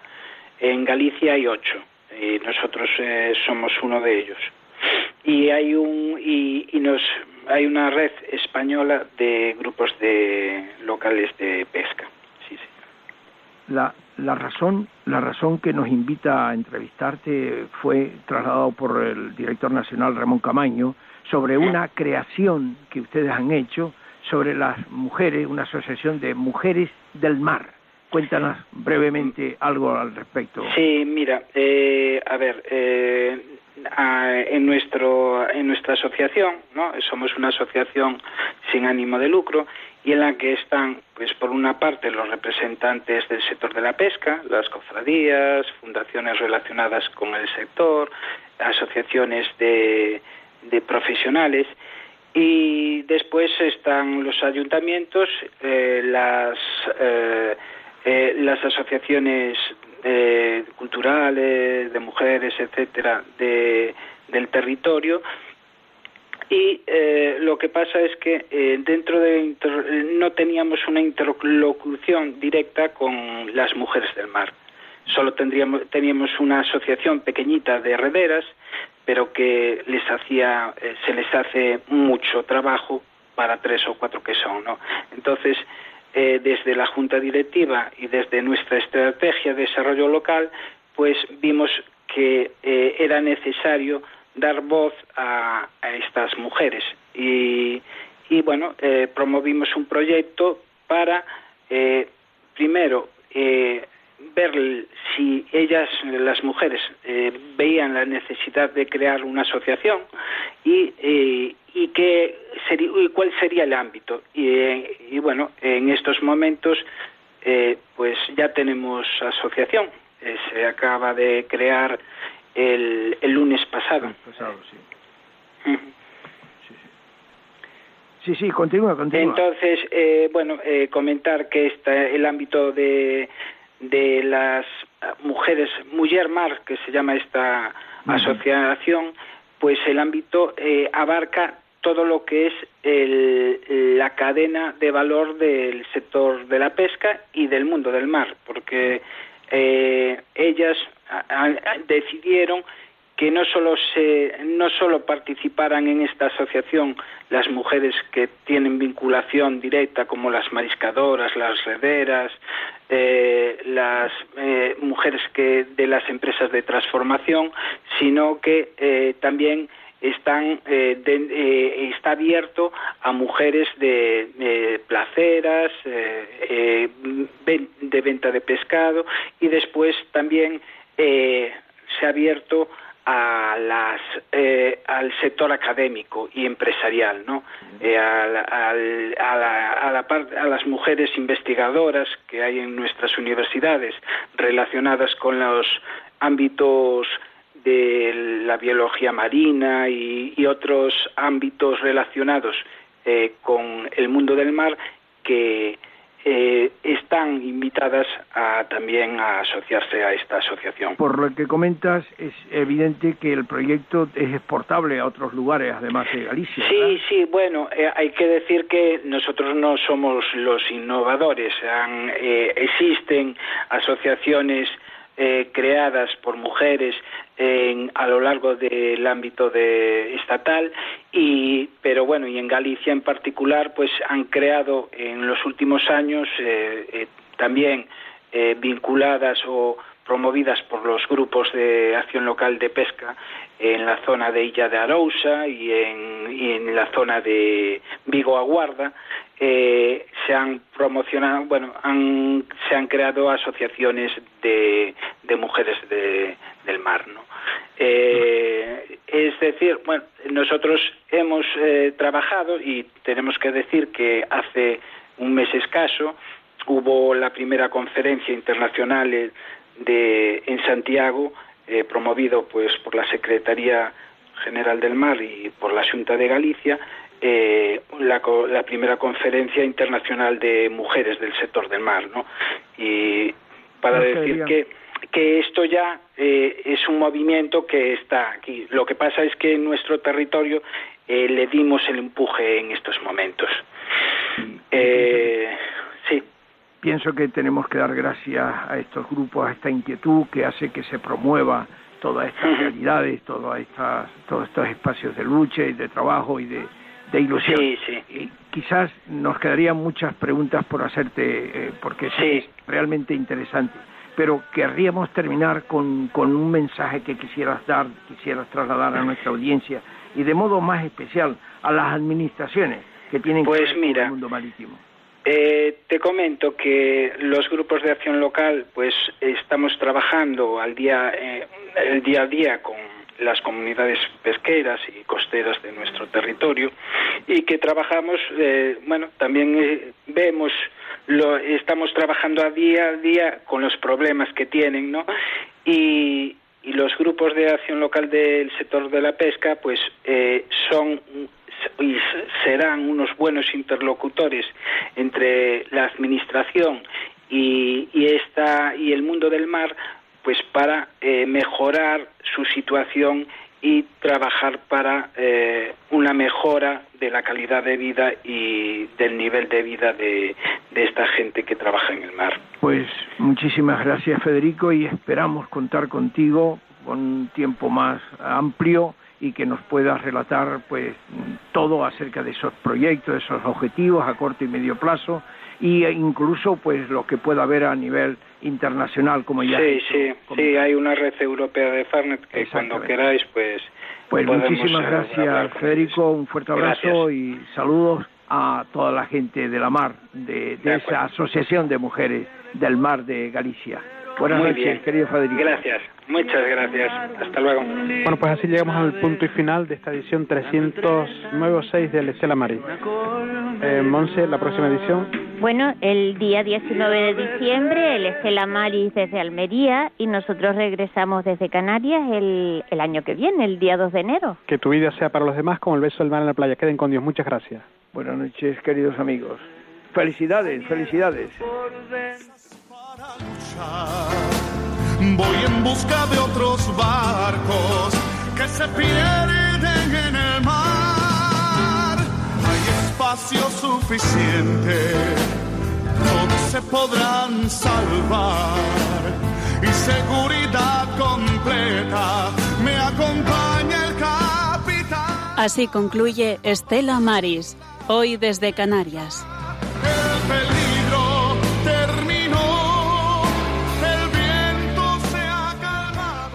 En Galicia hay ocho y nosotros eh, somos uno de ellos. Y hay un y, y nos hay una red española de grupos de locales de pesca. La, la razón la razón que nos invita a entrevistarte fue trasladado por el director nacional Ramón Camaño sobre una creación que ustedes han hecho sobre las mujeres, una asociación de mujeres del mar. Cuéntanos brevemente algo al respecto. Sí, mira, eh, a ver, eh, en nuestro en nuestra asociación, ¿no? Somos una asociación sin ánimo de lucro y en la que están, pues por una parte, los representantes del sector de la pesca, las cofradías, fundaciones relacionadas con el sector, asociaciones de, de profesionales y después están los ayuntamientos, eh, las eh, eh, las asociaciones culturales de mujeres, etcétera, de, del territorio y eh, lo que pasa es que eh, dentro de no teníamos una interlocución directa con las mujeres del mar. Solo tendríamos, teníamos una asociación pequeñita de herederas, pero que les hacía, eh, se les hace mucho trabajo para tres o cuatro que son, ¿no? Entonces, desde la Junta Directiva y desde nuestra estrategia de desarrollo local, pues vimos que era necesario dar voz a, estas mujeres. Y, bueno, eh, promovimos un proyecto para, eh, primero, eh, ver si ellas, las mujeres, veían la necesidad de crear una asociación y, y, qué sería, y cuál sería el ámbito. Y, y bueno, en estos momentos, pues ya tenemos asociación. se acaba de crear el, el lunes pasado. sí. sí, sí. continúa, continúa. Entonces, eh, bueno, eh, comentar que está el ámbito de, de las mujeres, Mujer Mar, que se llama esta asociación, pues el ámbito eh, abarca todo lo que es el, la cadena de valor del sector de la pesca y del mundo del mar, porque eh, ellas decidieron que no solo se no solo participaran en esta asociación las mujeres que tienen vinculación directa como las mariscadoras, las rederas, eh, las eh, mujeres que de las empresas de transformación, sino que eh, también están está abierto a mujeres de placeras, de venta de pescado y después también eh, se ha abierto a las, eh, al sector académico y empresarial, ¿no? Eh, a, la, a, las mujeres investigadoras que hay en nuestras universidades relacionadas con los ámbitos de la biología marina y, y otros ámbitos relacionados con el mundo del mar que eh, están invitadas a, también a asociarse a esta asociación. Por lo que comentas, es evidente que el proyecto es exportable a otros lugares, además de Galicia. Sí, sí, bueno, eh, hay que decir que nosotros no somos los innovadores. Eh, existen asociaciones creadas por mujeres a lo largo del ámbito de estatal y pero bueno y en Galicia en particular pues han creado en los últimos años eh, eh, también eh, vinculadas o promovidas por los grupos de acción local de pesca en la zona de Illa de Arousa y en, y en la zona de Vigo Aguarda eh, se han promocionado, bueno, han, se han creado asociaciones de, de mujeres de, del mar, ¿no? Eh, es decir, bueno, nosotros hemos eh, trabajado y tenemos que decir que hace un mes escaso hubo la primera conferencia internacional de en Santiago, eh, promovido pues por la Secretaría General del Mar y por la Junta de Galicia, eh, la, la, primera conferencia internacional de mujeres del sector del mar, ¿no? Y para decir que, que esto ya eh, es un movimiento que está aquí. Lo que pasa es que en nuestro territorio eh, le dimos el empuje en estos momentos. Eh, sí. Pienso que tenemos que dar gracias a estos grupos, a esta inquietud que hace que se promueva todas estas realidades, todas estas, todos estos espacios de lucha y de trabajo y de, de ilusión. Sí, sí. Y quizás nos quedarían muchas preguntas por hacerte, eh, porque sí. es realmente interesante. Pero querríamos terminar con, con un mensaje que quisieras dar, quisieras trasladar a nuestra audiencia y de modo más especial a las administraciones que tienen pues que ver mira, con el mundo marítimo. Eh, te comento que los grupos de acción local, pues estamos trabajando al día, eh, el día a día con las comunidades pesqueras y costeras de nuestro territorio y que trabajamos, eh, bueno, también eh, vemos, lo, estamos trabajando a día a día con los problemas que tienen, ¿no? Y, y los grupos de acción local del sector de la pesca, pues eh, son y serán unos buenos interlocutores entre la administración y, esta, y el mundo del mar pues para eh, mejorar su situación y trabajar para eh, una mejora de la calidad de vida y del nivel de vida de, esta gente que trabaja en el mar. Pues muchísimas gracias Federico y esperamos contar contigo con un tiempo más amplio y que nos puedas relatar pues todo acerca de esos proyectos, esos objetivos a corto y medio plazo y incluso pues lo que pueda haber a nivel internacional como ya sí sí sí hay una red europea de Farnet que cuando queráis pues pues muchísimas gracias Federico un fuerte abrazo gracias. y saludos a toda la gente de la mar de, de, de esa asociación de mujeres del mar de Galicia buenas Muy noches bien. querido Federico gracias muchas gracias hasta luego bueno pues así llegamos al punto y final de esta edición 309 o 6 del Estela Maris eh, Monse la próxima edición bueno, el día 19 de diciembre el Estela Maris desde Almería y nosotros regresamos desde Canarias el, el, año que viene, el día 2 de enero. Que tu vida sea para los demás como el beso del mar en la playa. Queden con Dios. Muchas gracias. Buenas noches, queridos amigos. Felicidades, felicidades. Voy en busca de otros barcos que se pierden en el mar. Hay espacio suficiente, todos se podrán salvar. Y seguridad completa, me acompaña el capitán. Así concluye Estela Maris, hoy desde Canarias. El feliz.